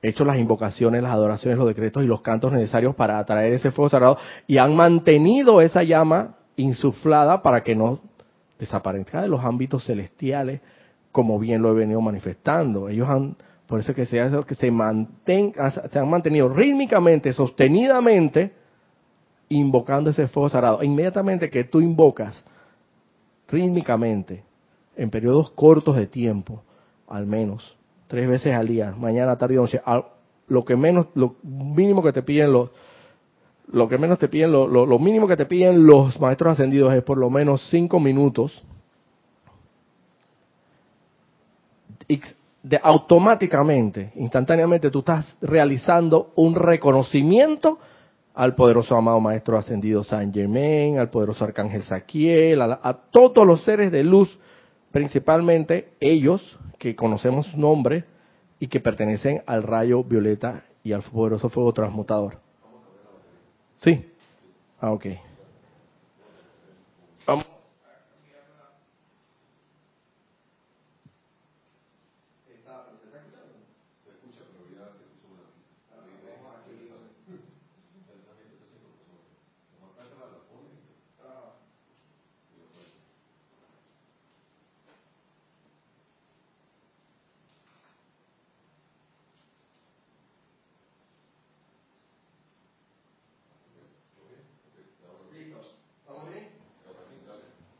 hecho las invocaciones, las adoraciones, los decretos y los cantos necesarios para atraer ese fuego sagrado y han mantenido esa llama insuflada para que no desaparezca de los ámbitos celestiales, como bien lo he venido manifestando. Ellos han, por eso que se, que se, manten, se han mantenido rítmicamente, sostenidamente, invocando ese fuego sagrado. Inmediatamente que tú invocas rítmicamente, en periodos cortos de tiempo, al menos, tres veces al día, mañana, tarde y noche, lo que menos, lo mínimo que te piden los, lo que menos te piden, lo, lo, mínimo que te piden los maestros ascendidos es por lo menos cinco minutos y de, automáticamente, instantáneamente, tú estás realizando un reconocimiento al poderoso amado Maestro Ascendido San Germain, al poderoso Arcángel Saquiel, a, todos los seres de luz, principalmente ellos que conocemos su nombre y que pertenecen al rayo violeta y al poderoso fuego transmutador. Sí. Ah, ok. Vamos.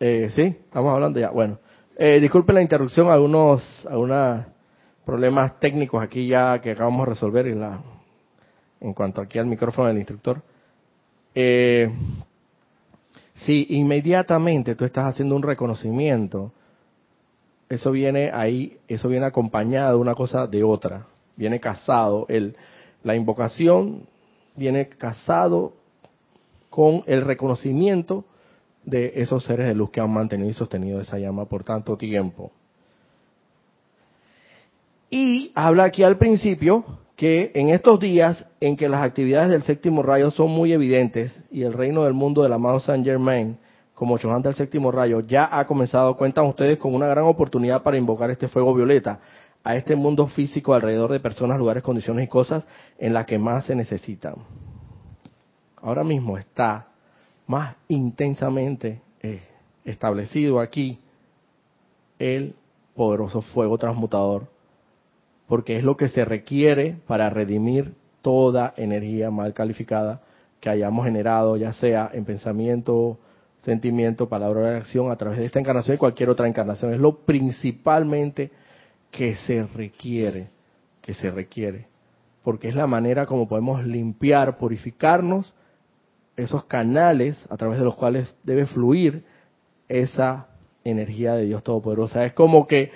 Eh, sí, estamos hablando ya. Bueno, eh, disculpen la interrupción, algunos, algunos problemas técnicos aquí ya que acabamos de resolver en, la, en cuanto aquí al micrófono del instructor. Eh, si inmediatamente tú estás haciendo un reconocimiento, eso viene ahí, eso viene acompañado una cosa de otra, viene casado. El, la invocación viene casado con el reconocimiento de esos seres de luz que han mantenido y sostenido esa llama por tanto tiempo. Y habla aquí al principio que en estos días en que las actividades del séptimo rayo son muy evidentes y el reino del mundo del amado Saint Germain como Chohan del séptimo rayo, ya ha comenzado, cuentan ustedes con una gran oportunidad para invocar este fuego violeta a este mundo físico alrededor de personas, lugares, condiciones y cosas en las que más se necesitan. Ahora mismo está más intensamente eh, establecido aquí el poderoso fuego transmutador, porque es lo que se requiere para redimir toda energía mal calificada que hayamos generado, ya sea en pensamiento, sentimiento, palabra o acción, a través de esta encarnación y cualquier otra encarnación. Es lo principalmente que se requiere, que se requiere, porque es la manera como podemos limpiar, purificarnos esos canales a través de los cuales debe fluir esa energía de Dios Todopoderoso. Es como que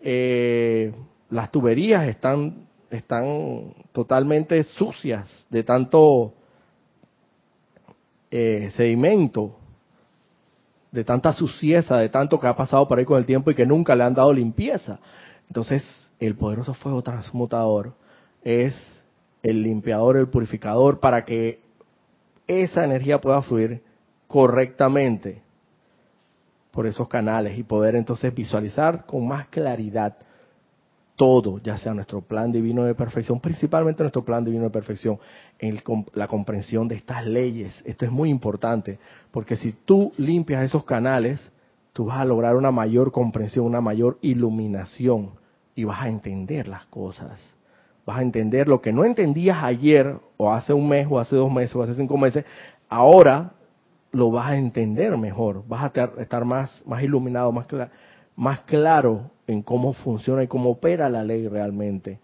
eh, las tuberías están, están totalmente sucias de tanto eh, sedimento, de tanta suciedad, de tanto que ha pasado por ahí con el tiempo y que nunca le han dado limpieza. Entonces, el poderoso fuego transmutador es el limpiador, el purificador, para que esa energía pueda fluir correctamente por esos canales y poder entonces visualizar con más claridad todo, ya sea nuestro plan divino de perfección, principalmente nuestro plan divino de perfección, en la comprensión de estas leyes. Esto es muy importante, porque si tú limpias esos canales, tú vas a lograr una mayor comprensión, una mayor iluminación y vas a entender las cosas. Vas a entender lo que no entendías ayer o hace un mes o hace dos meses o hace cinco meses, ahora lo vas a entender mejor, vas a estar más, más iluminado, más, más claro en cómo funciona y cómo opera la ley realmente.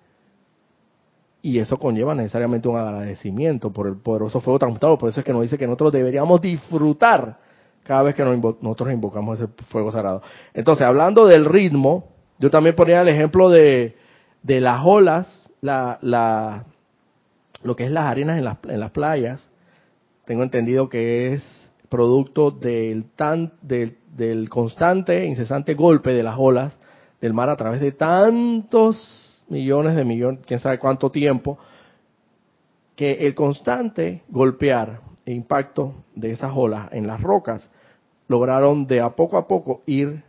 Y eso conlleva necesariamente un agradecimiento por el poderoso fuego transmutado. Por eso es que nos dice que nosotros deberíamos disfrutar cada vez que nosotros invocamos ese fuego sagrado. Entonces, hablando del ritmo, yo también ponía el ejemplo de, de las olas, la, la, lo que es las arenas en las, en las playas. Tengo entendido que es producto del, tan, del, del constante, incesante golpe de las olas del mar a través de tantos millones de millones, quién sabe cuánto tiempo, que el constante golpear e impacto de esas olas en las rocas lograron de a poco a poco ir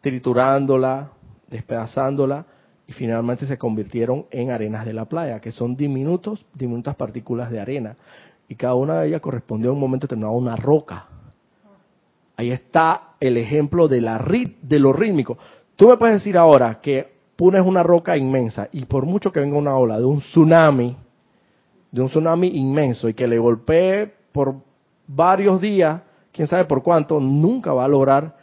triturándola, despedazándola y finalmente se convirtieron en arenas de la playa, que son diminutos, diminutas partículas de arena y cada una de ellas correspondió en un momento determinado a una roca. Ahí está el ejemplo de, la, de lo rítmico. Tú me puedes decir ahora que pones una roca inmensa y por mucho que venga una ola de un tsunami, de un tsunami inmenso y que le golpee por varios días, quién sabe por cuánto, nunca va a lograr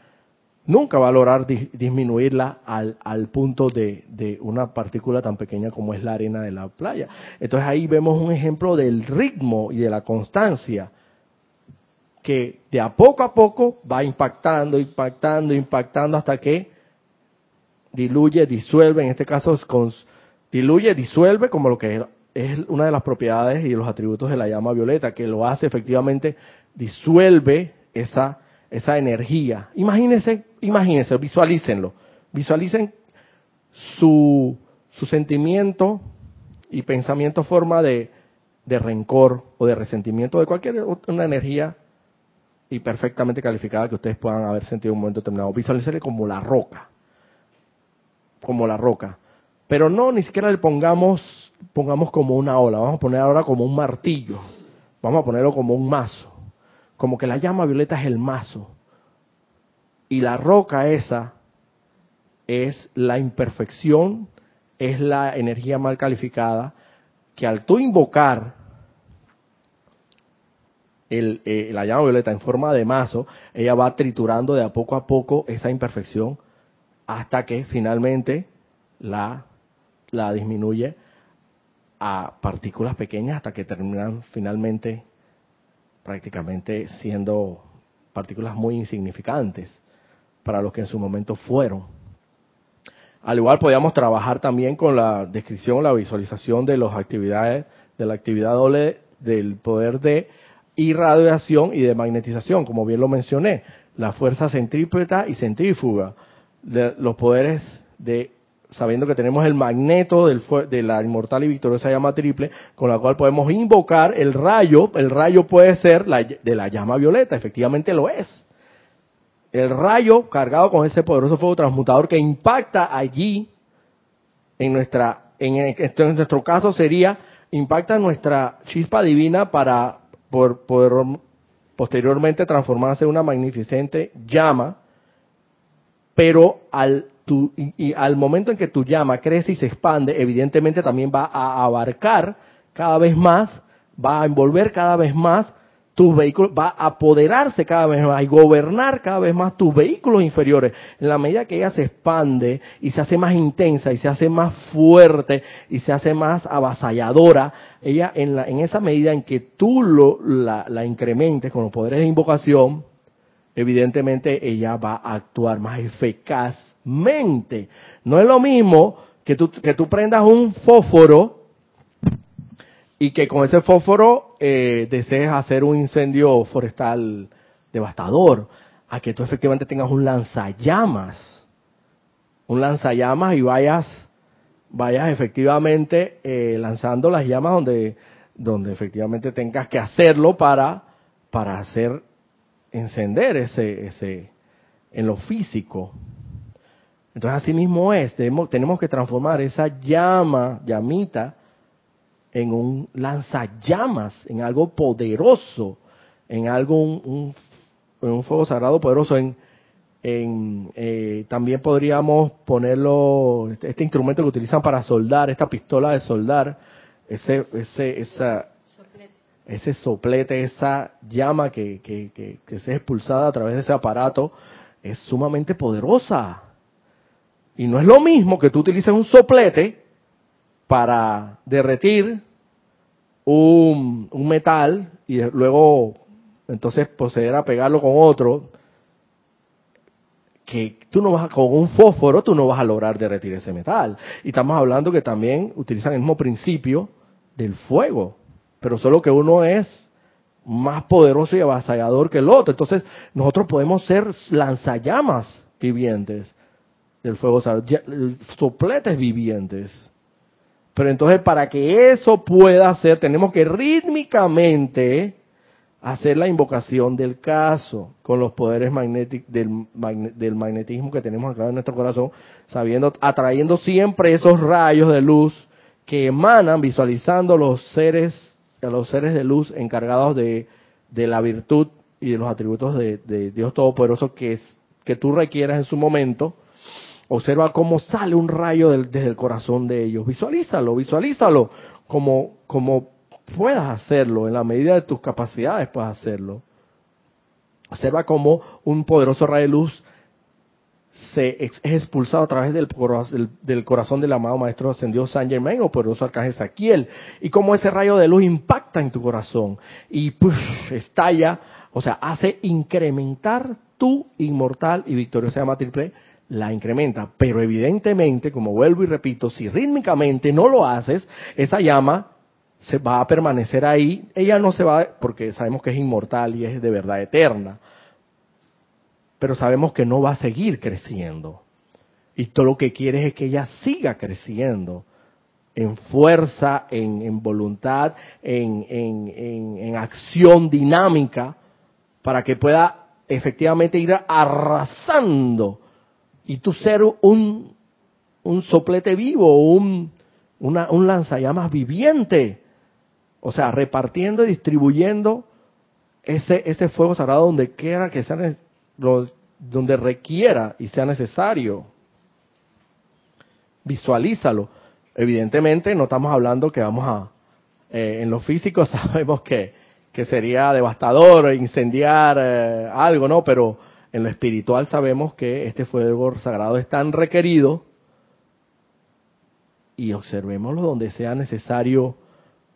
nunca va a lograr disminuirla al, al punto de, de, una partícula tan pequeña como es la arena de la playa. Entonces ahí vemos un ejemplo del ritmo y de la constancia que de a poco a poco va impactando, impactando, impactando hasta que diluye, disuelve, en este caso diluye, disuelve como lo que es una de las propiedades y los atributos de la llama violeta, que lo hace efectivamente, disuelve esa esa energía. Imagínense, imagínense, visualícenlo. Visualicen su, su sentimiento y pensamiento forma de, de rencor o de resentimiento de cualquier una energía y perfectamente calificada que ustedes puedan haber sentido en un momento determinado. Visualícenle como la roca. Como la roca. Pero no, ni siquiera le pongamos, pongamos como una ola. Vamos a poner ahora como un martillo. Vamos a ponerlo como un mazo como que la llama violeta es el mazo y la roca esa es la imperfección, es la energía mal calificada, que al tú invocar el, eh, la llama violeta en forma de mazo, ella va triturando de a poco a poco esa imperfección hasta que finalmente la, la disminuye a partículas pequeñas hasta que terminan finalmente prácticamente siendo partículas muy insignificantes para los que en su momento fueron. Al igual podíamos trabajar también con la descripción la visualización de las actividades, de la actividad doble del poder de irradiación y de magnetización, como bien lo mencioné, la fuerza centrípeta y centrífuga, de los poderes de sabiendo que tenemos el magneto del de la inmortal y victoriosa llama triple, con la cual podemos invocar el rayo. El rayo puede ser la, de la llama violeta, efectivamente lo es. El rayo cargado con ese poderoso fuego transmutador que impacta allí en nuestra, en, nuestro caso sería, impacta nuestra chispa divina para por, poder posteriormente transformarse en una magnificente llama, pero al y, al momento en que tu llama crece y se expande, evidentemente también va a abarcar cada vez más, va a envolver cada vez más tus vehículos, va a apoderarse cada vez más y gobernar cada vez más tus vehículos inferiores. En la medida que ella se expande y se hace más intensa y se hace más fuerte y se hace más avasalladora, ella en, la, en esa medida en que tú lo, la, la incrementes con los poderes de invocación, evidentemente ella va a actuar más eficaz mente. No es lo mismo que tú, que tú prendas un fósforo y que con ese fósforo eh, desees hacer un incendio forestal devastador, a que tú efectivamente tengas un lanzallamas, un lanzallamas y vayas, vayas efectivamente eh, lanzando las llamas donde, donde efectivamente tengas que hacerlo para, para hacer encender ese, ese, en lo físico. Entonces así mismo es, tenemos, que transformar esa llama, llamita, en un lanzallamas, en algo poderoso, en algo, un, un, fuego sagrado poderoso. En, en eh, también podríamos ponerlo, este, este, instrumento que utilizan para soldar, esta pistola de soldar, ese, ese, esa, soplete. ese soplete, esa llama que, que, que, que se es expulsada a través de ese aparato, es sumamente poderosa y no es lo mismo que tú utilices un soplete para derretir un, metal y luego entonces proceder a pegarlo con otro, que tú no vas a, con un fósforo tú no vas a lograr derretir ese metal. Y estamos hablando que también utilizan el mismo principio del fuego, pero solo que uno es más poderoso y avasallador que el otro. Entonces nosotros podemos ser lanzallamas vivientes del fuego sopletes vivientes. Pero entonces para que eso pueda ser, tenemos que rítmicamente hacer la invocación del caso con los poderes magnéticos del, del, magnetismo que tenemos acá en nuestro corazón, sabiendo, atrayendo siempre esos rayos de luz que emanan, visualizando los seres, a los seres de luz encargados de, de la virtud y de los atributos de, Dios Todopoderoso que, que tú requieras en su momento, Observa cómo sale un rayo desde el corazón de ellos. Visualízalo, visualízalo como, como puedas hacerlo, en la medida de tus capacidades puedes hacerlo. Observa cómo un poderoso rayo de luz se es expulsado a través del, del, corazón del amado Maestro Ascendido San Germain o poderoso Arcángel Saquiel, y cómo ese rayo de luz impacta en tu corazón y push, estalla, o sea, hace incrementar tu inmortal y victoriosa llama triple la incrementa. Pero evidentemente, como vuelvo y repito, si rítmicamente no lo haces, esa llama se va a permanecer ahí. Ella no se va, porque sabemos que es inmortal y es de verdad eterna. Pero sabemos que no va a seguir creciendo. Y todo lo que quieres es que ella siga creciendo en fuerza, en, voluntad, en, en acción dinámica, para que pueda efectivamente ir arrasando y tú ser un, un soplete vivo, un, una, un lanzallamas viviente. O sea, repartiendo y distribuyendo ese, ese fuego sagrado donde quiera que sea, donde requiera y sea necesario. Visualízalo. Evidentemente no estamos hablando que vamos a, eh, en lo físico *laughs* sabemos que, que sería devastador incendiar eh, algo, ¿no? Pero en lo espiritual sabemos que este fuego sagrado es tan requerido y observémoslo donde sea necesario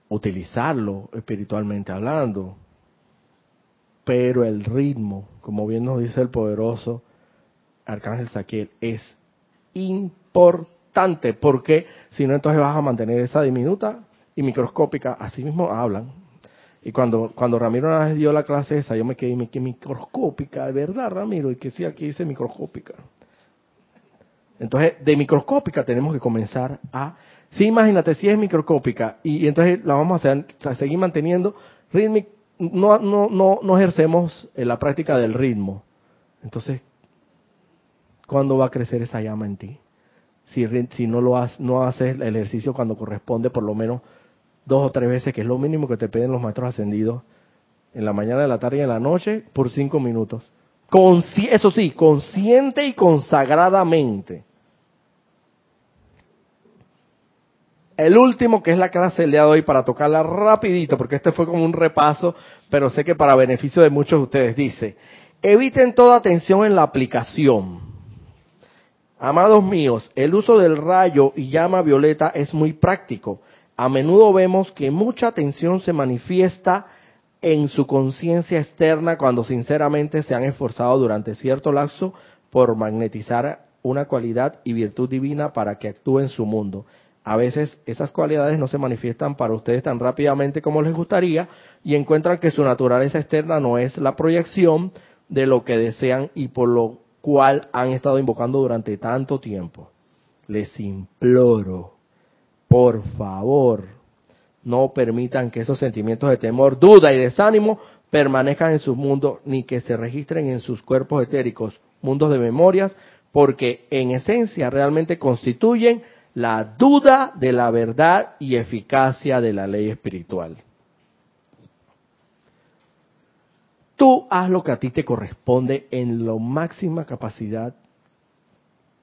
utilizarlo espiritualmente hablando. Pero el ritmo, como bien nos dice el poderoso Arcángel Saquiel, es importante porque si no entonces vas a mantener esa diminuta y microscópica, así mismo hablan, y cuando, cuando Ramiro una vez dio la clase esa, yo me quedé que microscópica, de verdad, Ramiro, y que sí, aquí dice microscópica. Entonces, de microscópica tenemos que comenzar a... Sí, imagínate, si es microscópica y, entonces la vamos a, hacer, seguir manteniendo rítmica, no, no, no, no ejercemos la práctica del ritmo. Entonces, ¿cuándo va a crecer esa llama en ti? Si, si no lo has, no haces el ejercicio cuando corresponde, por lo menos dos o tres veces, que es lo mínimo que te piden los maestros ascendidos, en la mañana, en la tarde y en la noche, por cinco minutos. eso sí, consciente y consagradamente. El último, que es la clase del día de hoy, para tocarla rapidito, porque este fue como un repaso, pero sé que para beneficio de muchos de ustedes, dice, eviten toda atención en la aplicación. Amados míos, el uso del rayo y llama violeta es muy práctico. A menudo vemos que mucha atención se manifiesta en su conciencia externa cuando sinceramente se han esforzado durante cierto lapso por magnetizar una cualidad y virtud divina para que actúe en su mundo a veces esas cualidades no se manifiestan para ustedes tan rápidamente como les gustaría y encuentran que su naturaleza externa no es la proyección de lo que desean y por lo cual han estado invocando durante tanto tiempo. Les imploro, por favor, no permitan que esos sentimientos de temor, duda y desánimo permanezcan en su mundo ni que se registren en sus cuerpos etéricos, mundos de memorias, porque en esencia realmente constituyen la duda de la verdad y eficacia de la ley espiritual. Tú haz lo que a ti te corresponde en la máxima capacidad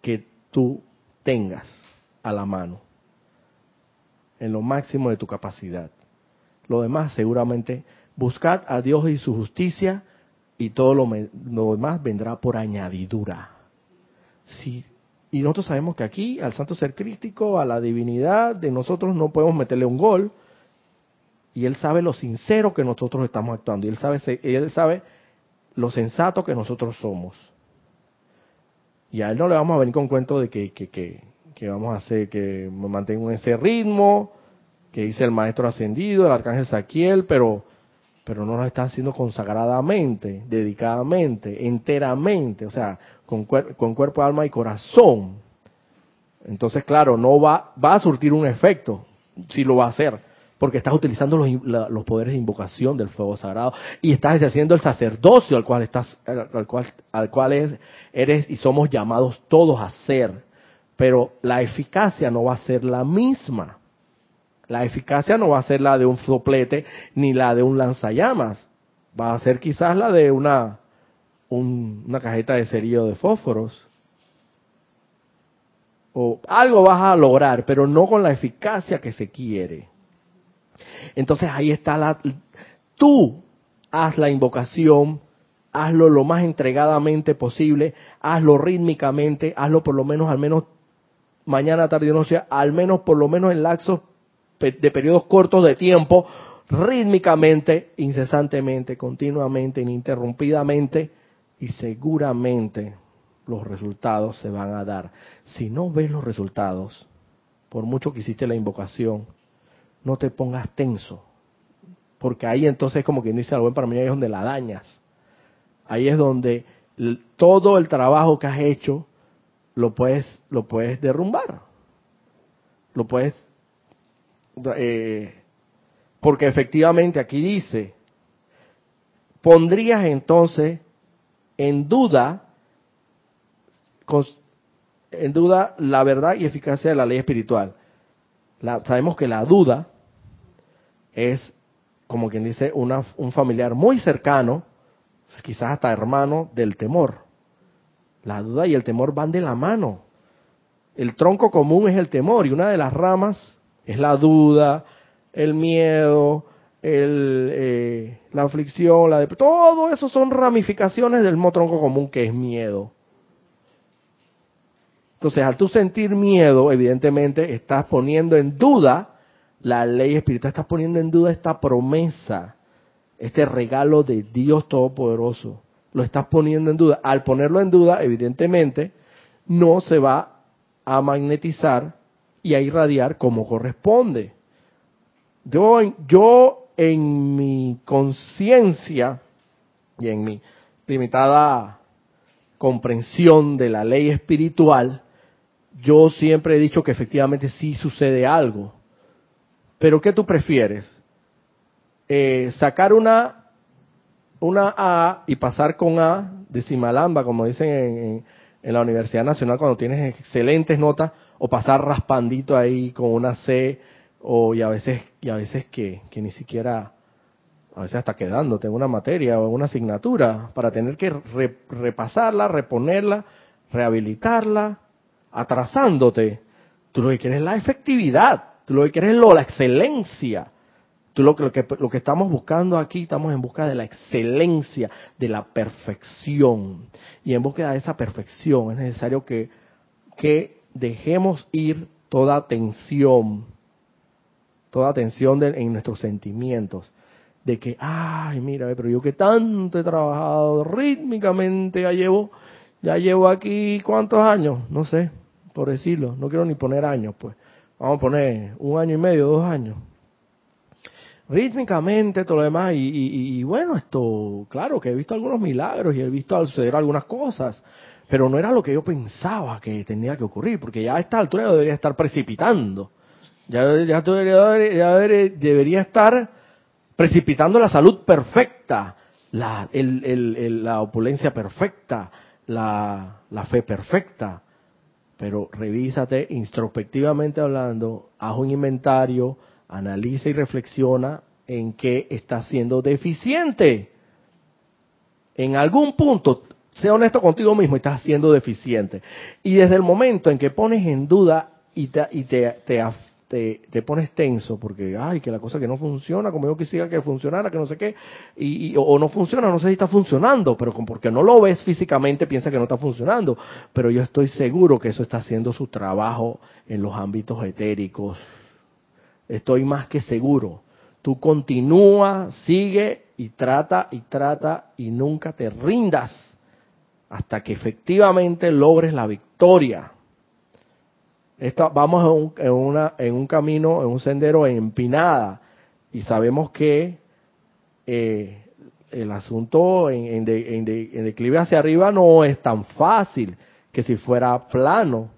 que tú tengas a la mano, en lo máximo de tu capacidad. Lo demás seguramente buscad a Dios y su justicia y todo lo, demás vendrá por añadidura. Si y nosotros sabemos que aquí, al santo ser crítico, a la divinidad de nosotros, no podemos meterle un gol. Y Él sabe lo sincero que nosotros estamos actuando. Y Él sabe, él sabe lo sensato que nosotros somos. Y a Él no le vamos a venir con cuento de que, que, que, que vamos a hacer que mantenga ese ritmo, que dice el maestro ascendido, el arcángel Saquiel, pero pero no lo está haciendo consagradamente, dedicadamente, enteramente, o sea, con, con, cuerpo, alma y corazón. Entonces, claro, no va, va a surtir un efecto, si lo va a hacer, porque estás utilizando los, los poderes de invocación del fuego sagrado y estás ejerciendo el sacerdocio al cual estás, al cual, al cual es, eres y somos llamados todos a ser. Pero la eficacia no va a ser la misma. La eficacia no va a ser la de un soplete ni la de un lanzallamas. Va a ser quizás la de una, una cajeta de cerillo de fósforos. O algo vas a lograr, pero no con la eficacia que se quiere. Entonces ahí está la... Tú haz la invocación, hazlo lo más entregadamente posible, hazlo rítmicamente, hazlo por lo menos, al menos mañana, tarde y noche, al menos por lo menos en laxos de periodos cortos de tiempo, rítmicamente, incesantemente, continuamente, ininterrumpidamente, y seguramente los resultados se van a dar. Si no ves los resultados, por mucho que hiciste la invocación, no te pongas tenso, porque ahí entonces como quien dice al buen para mí, ahí es donde la dañas. Ahí es donde todo el trabajo que has hecho lo puedes, lo puedes derrumbar. Lo puedes eh, porque efectivamente aquí dice, pondrías entonces en duda, en duda la verdad y eficacia de la ley espiritual. sabemos que la duda es, como quien dice, una, un familiar muy cercano, quizás hasta hermano del temor. La duda y el temor van de la mano. El tronco común es el temor y una de las ramas es la duda, el miedo, eh, la aflicción, la de todo eso son ramificaciones del mismo tronco común que es miedo. Entonces, al tú sentir miedo, evidentemente estás poniendo en duda la ley espiritual, estás poniendo en duda esta promesa, este regalo de Dios Todopoderoso. Lo estás poniendo en duda. Al ponerlo en duda, evidentemente, no se va a magnetizar y a irradiar como corresponde. Yo, yo en mi conciencia y en mi limitada comprensión de la ley espiritual, yo siempre he dicho que efectivamente sí sucede algo. Pero ¿qué tú prefieres? Eh, sacar una, una A y pasar con A decimalamba, como dicen en, en, la Universidad Nacional cuando tienes excelentes notas, o pasar raspandito ahí con una C, o y a veces, y a veces que, que ni siquiera, a veces hasta quedándote en una materia o en una asignatura, para tener que repasarla, reponerla, rehabilitarla, atrasándote. Tú lo que quieres es la efectividad, tú lo que quieres es lo, la excelencia. Tú lo, lo, que, lo que estamos buscando aquí, estamos en busca de la excelencia, de la perfección. Y en búsqueda de esa perfección es necesario que, que dejemos ir toda atención, toda atención en nuestros sentimientos. De que, ay, mira, pero yo que tanto he trabajado rítmicamente, ya llevo, ya llevo aquí cuántos años, no sé, por decirlo, no quiero ni poner años, pues. Vamos a poner un año y medio, dos años rítmicamente, todo lo demás. Y, bueno, esto, claro que he visto algunos milagros y he visto suceder algunas cosas, pero no era lo que yo pensaba que tenía que ocurrir, porque ya a esta altura debería estar precipitando. Ya, ya, debería, debería estar precipitando la salud perfecta, la, la opulencia perfecta, la, la fe perfecta. Pero revísate introspectivamente hablando, haz un inventario, analiza y reflexiona en qué está siendo deficiente. En algún punto, sea honesto contigo mismo, estás siendo deficiente. Y desde el momento en que pones en duda y te, y te, te, pones tenso porque, ay, que la cosa que no funciona como yo quisiera que funcionara, que no sé qué, y, o, no funciona, no sé si está funcionando, pero porque no lo ves físicamente piensa que no está funcionando. Pero yo estoy seguro que eso está haciendo su trabajo en los ámbitos etéricos, Estoy más que seguro. Tú continúa, sigue y trata y trata y nunca te rindas hasta que efectivamente logres la victoria. vamos en un, en, una, en un camino, en un sendero empinada y sabemos que eh, el asunto en, en, declive hacia arriba no es tan fácil que si fuera plano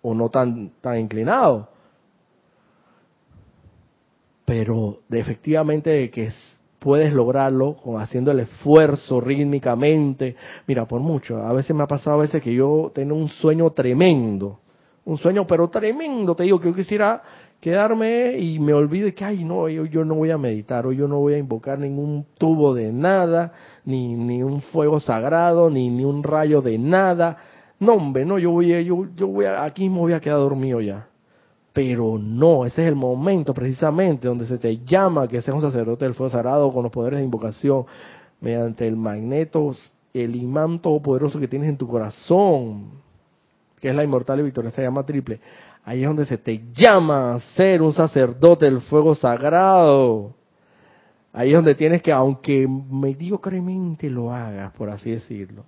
o no tan, tan inclinado pero de efectivamente de que puedes lograrlo con haciendo el esfuerzo rítmicamente. Mira, por mucho, a veces me ha pasado a veces que yo tengo un sueño tremendo, un sueño pero tremendo, te digo que yo quisiera quedarme y me olvide que, ay, no, yo, yo no voy a meditar, o yo no voy a invocar ningún tubo de nada, ni, ni un fuego sagrado, ni, ni un rayo de nada. No, hombre, no, yo voy, yo, yo voy a, aquí me voy a quedar dormido ya pero no, ese es el momento precisamente donde se te llama que seas un sacerdote del fuego sagrado con los poderes de invocación mediante el magneto, el imán todopoderoso que tienes en tu corazón, que es la inmortal y victoria, se llama triple. Ahí es donde se te llama a ser un sacerdote del fuego sagrado. Ahí es donde tienes que, aunque mediocremente lo hagas, por así decirlo,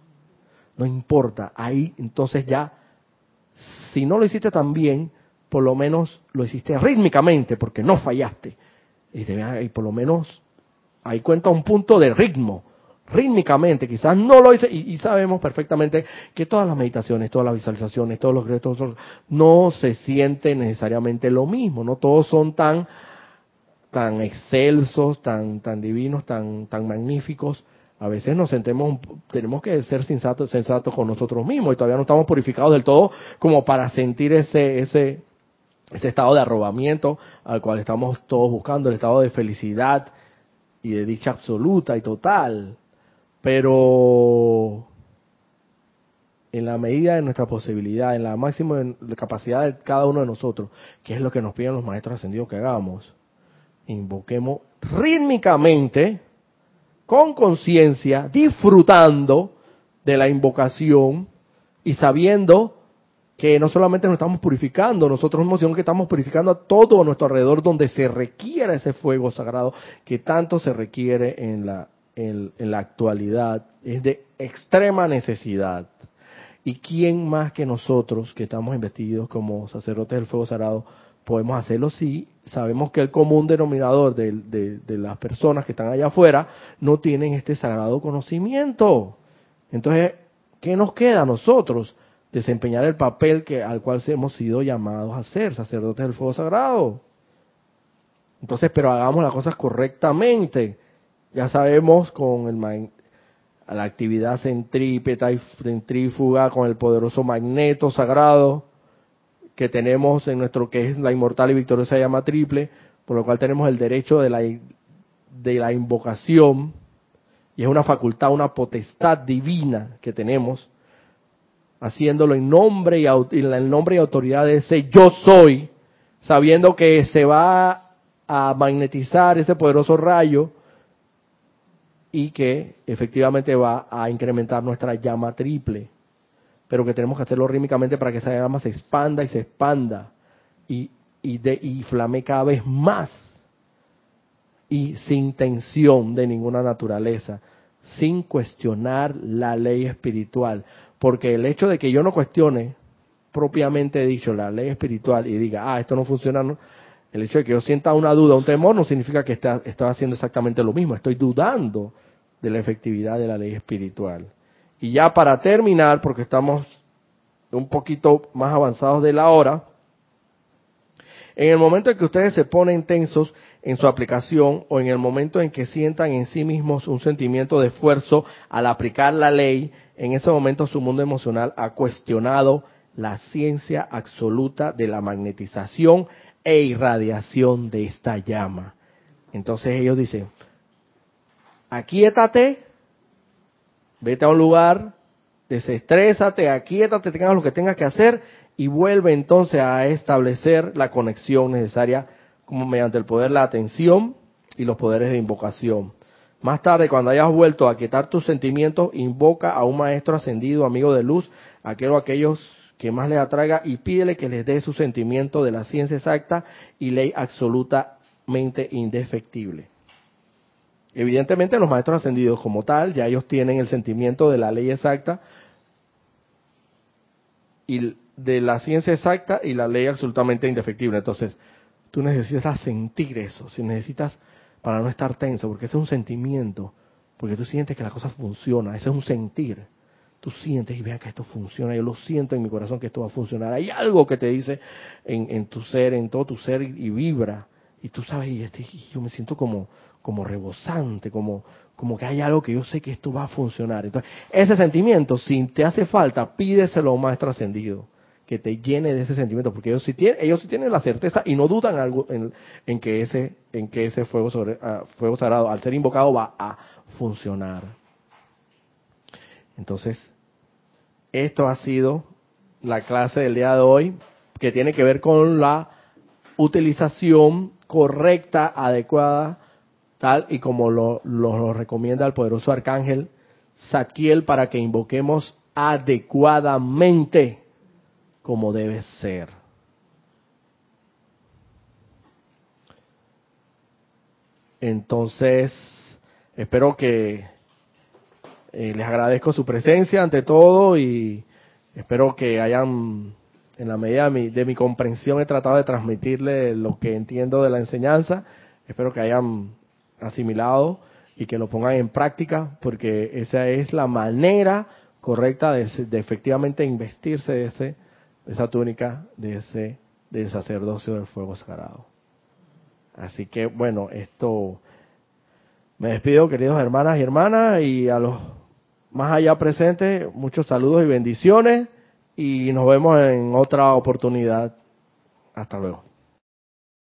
no importa. Ahí entonces ya, si no lo hiciste tan bien, por lo menos lo hiciste rítmicamente, porque no fallaste. Y, por lo menos ahí cuenta un punto de ritmo, rítmicamente, quizás no lo hice, y, sabemos perfectamente que todas las meditaciones, todas las visualizaciones, todos los gestos, no se sienten necesariamente lo mismo, no todos son tan tan excelsos, tan tan divinos, tan tan magníficos. A veces nos sentemos, tenemos que ser sensatos, sensatos con nosotros mismos y todavía no estamos purificados del todo como para sentir ese ese ese estado de arrobamiento al cual estamos todos buscando, el estado de felicidad y de dicha absoluta y total. Pero en la medida de nuestra posibilidad, en la máxima capacidad de cada uno de nosotros, que es lo que nos piden los maestros ascendidos que hagamos, invoquemos rítmicamente, con conciencia, disfrutando de la invocación y sabiendo que no solamente nos estamos purificando nosotros mismos, sino que estamos purificando a todo nuestro alrededor donde se requiera ese fuego sagrado que tanto se requiere en la, en, la actualidad. Es de extrema necesidad. ¿Y quién más que nosotros, que estamos investidos como sacerdotes del fuego sagrado, podemos hacerlo si sabemos que el común denominador de, de, las personas que están allá afuera no tienen este sagrado conocimiento? Entonces, ¿qué nos queda a nosotros? Desempeñar el papel que al cual hemos sido llamados a ser, sacerdotes del fuego sagrado. Entonces, pero hagamos las cosas correctamente. Ya sabemos con el, la actividad centrípeta y centrífuga, con el poderoso magneto sagrado que tenemos en nuestro que es la inmortal y victoriosa llama triple, por lo cual tenemos el derecho de la, de la invocación, y es una facultad, una potestad divina que tenemos, haciéndolo en nombre y, en nombre y autoridad de ese yo soy, sabiendo que se va a magnetizar ese poderoso rayo y que efectivamente va a incrementar nuestra llama triple, pero que tenemos que hacerlo rítmicamente para que esa llama se expanda y se expanda y, y, de, flame cada vez más. Y sin tensión de ninguna naturaleza, sin cuestionar la ley espiritual, porque el hecho de que yo no cuestione propiamente dicho la ley espiritual y diga, ah, esto no funciona, el hecho de que yo sienta una duda, un temor, no significa que esté, estoy haciendo exactamente lo mismo. Estoy dudando de la efectividad de la ley espiritual. Y ya para terminar, porque estamos un poquito más avanzados de la hora, en el momento en que ustedes se ponen tensos en su aplicación o en el momento en que sientan en sí mismos un sentimiento de esfuerzo al aplicar la ley, en ese momento su mundo emocional ha cuestionado la ciencia absoluta de la magnetización e irradiación de esta llama. Entonces ellos dicen, aquíétate, vete a un lugar, desestrésate, aquíétate, tengas lo que tengas que hacer y vuelve entonces a establecer la conexión necesaria como mediante el poder de la atención y los poderes de invocación. Más tarde, cuando hayas vuelto a quitar tus sentimientos, invoca a un maestro ascendido, amigo de luz, aquello, aquellos que más le atraiga y pídele que les dé su sentimiento de la ciencia exacta y ley absolutamente indefectible. Evidentemente los maestros ascendidos como tal, ya ellos tienen el sentimiento de la ley exacta y de la ciencia exacta y la ley absolutamente indefectible. Entonces, tú necesitas sentir eso, si necesitas para no estar tenso, porque ese es un sentimiento, porque tú sientes que la cosa funciona, ese es un sentir tú sientes y veas que esto funciona, yo lo siento en mi corazón que esto va a funcionar. Hay algo que te dice en, tu ser, en todo tu ser y, vibra. Y tú sabes, y, este, yo me siento como, como rebosante, como, como que hay algo que yo sé que esto va a funcionar. Entonces, ese sentimiento, si te hace falta, pídeselo a un maestro ascendido que te llene de ese sentimiento, porque ellos sí tienen, ellos sí tienen la certeza y no dudan algo en, que ese, en que ese fuego ah, fuego sagrado, al ser invocado, va a funcionar. Entonces, esto ha sido la clase del día de hoy, que tiene que ver con la utilización correcta, adecuada, tal y como lo, lo, recomienda el poderoso arcángel Saquiel para que invoquemos adecuadamente como debe ser. Entonces, espero que eh, les agradezco su presencia ante todo y espero que hayan, en la medida de mi, comprensión, he tratado de transmitirle lo que entiendo de la enseñanza. Espero que hayan asimilado y que lo pongan en práctica, porque esa es la manera correcta de, efectivamente investirse de, ese, de esa túnica, de ese del sacerdocio del fuego sagrado. Así que bueno, esto me despido, queridos hermanas y hermanas, y a los más allá presente, muchos saludos y bendiciones y nos vemos en otra oportunidad. Hasta luego.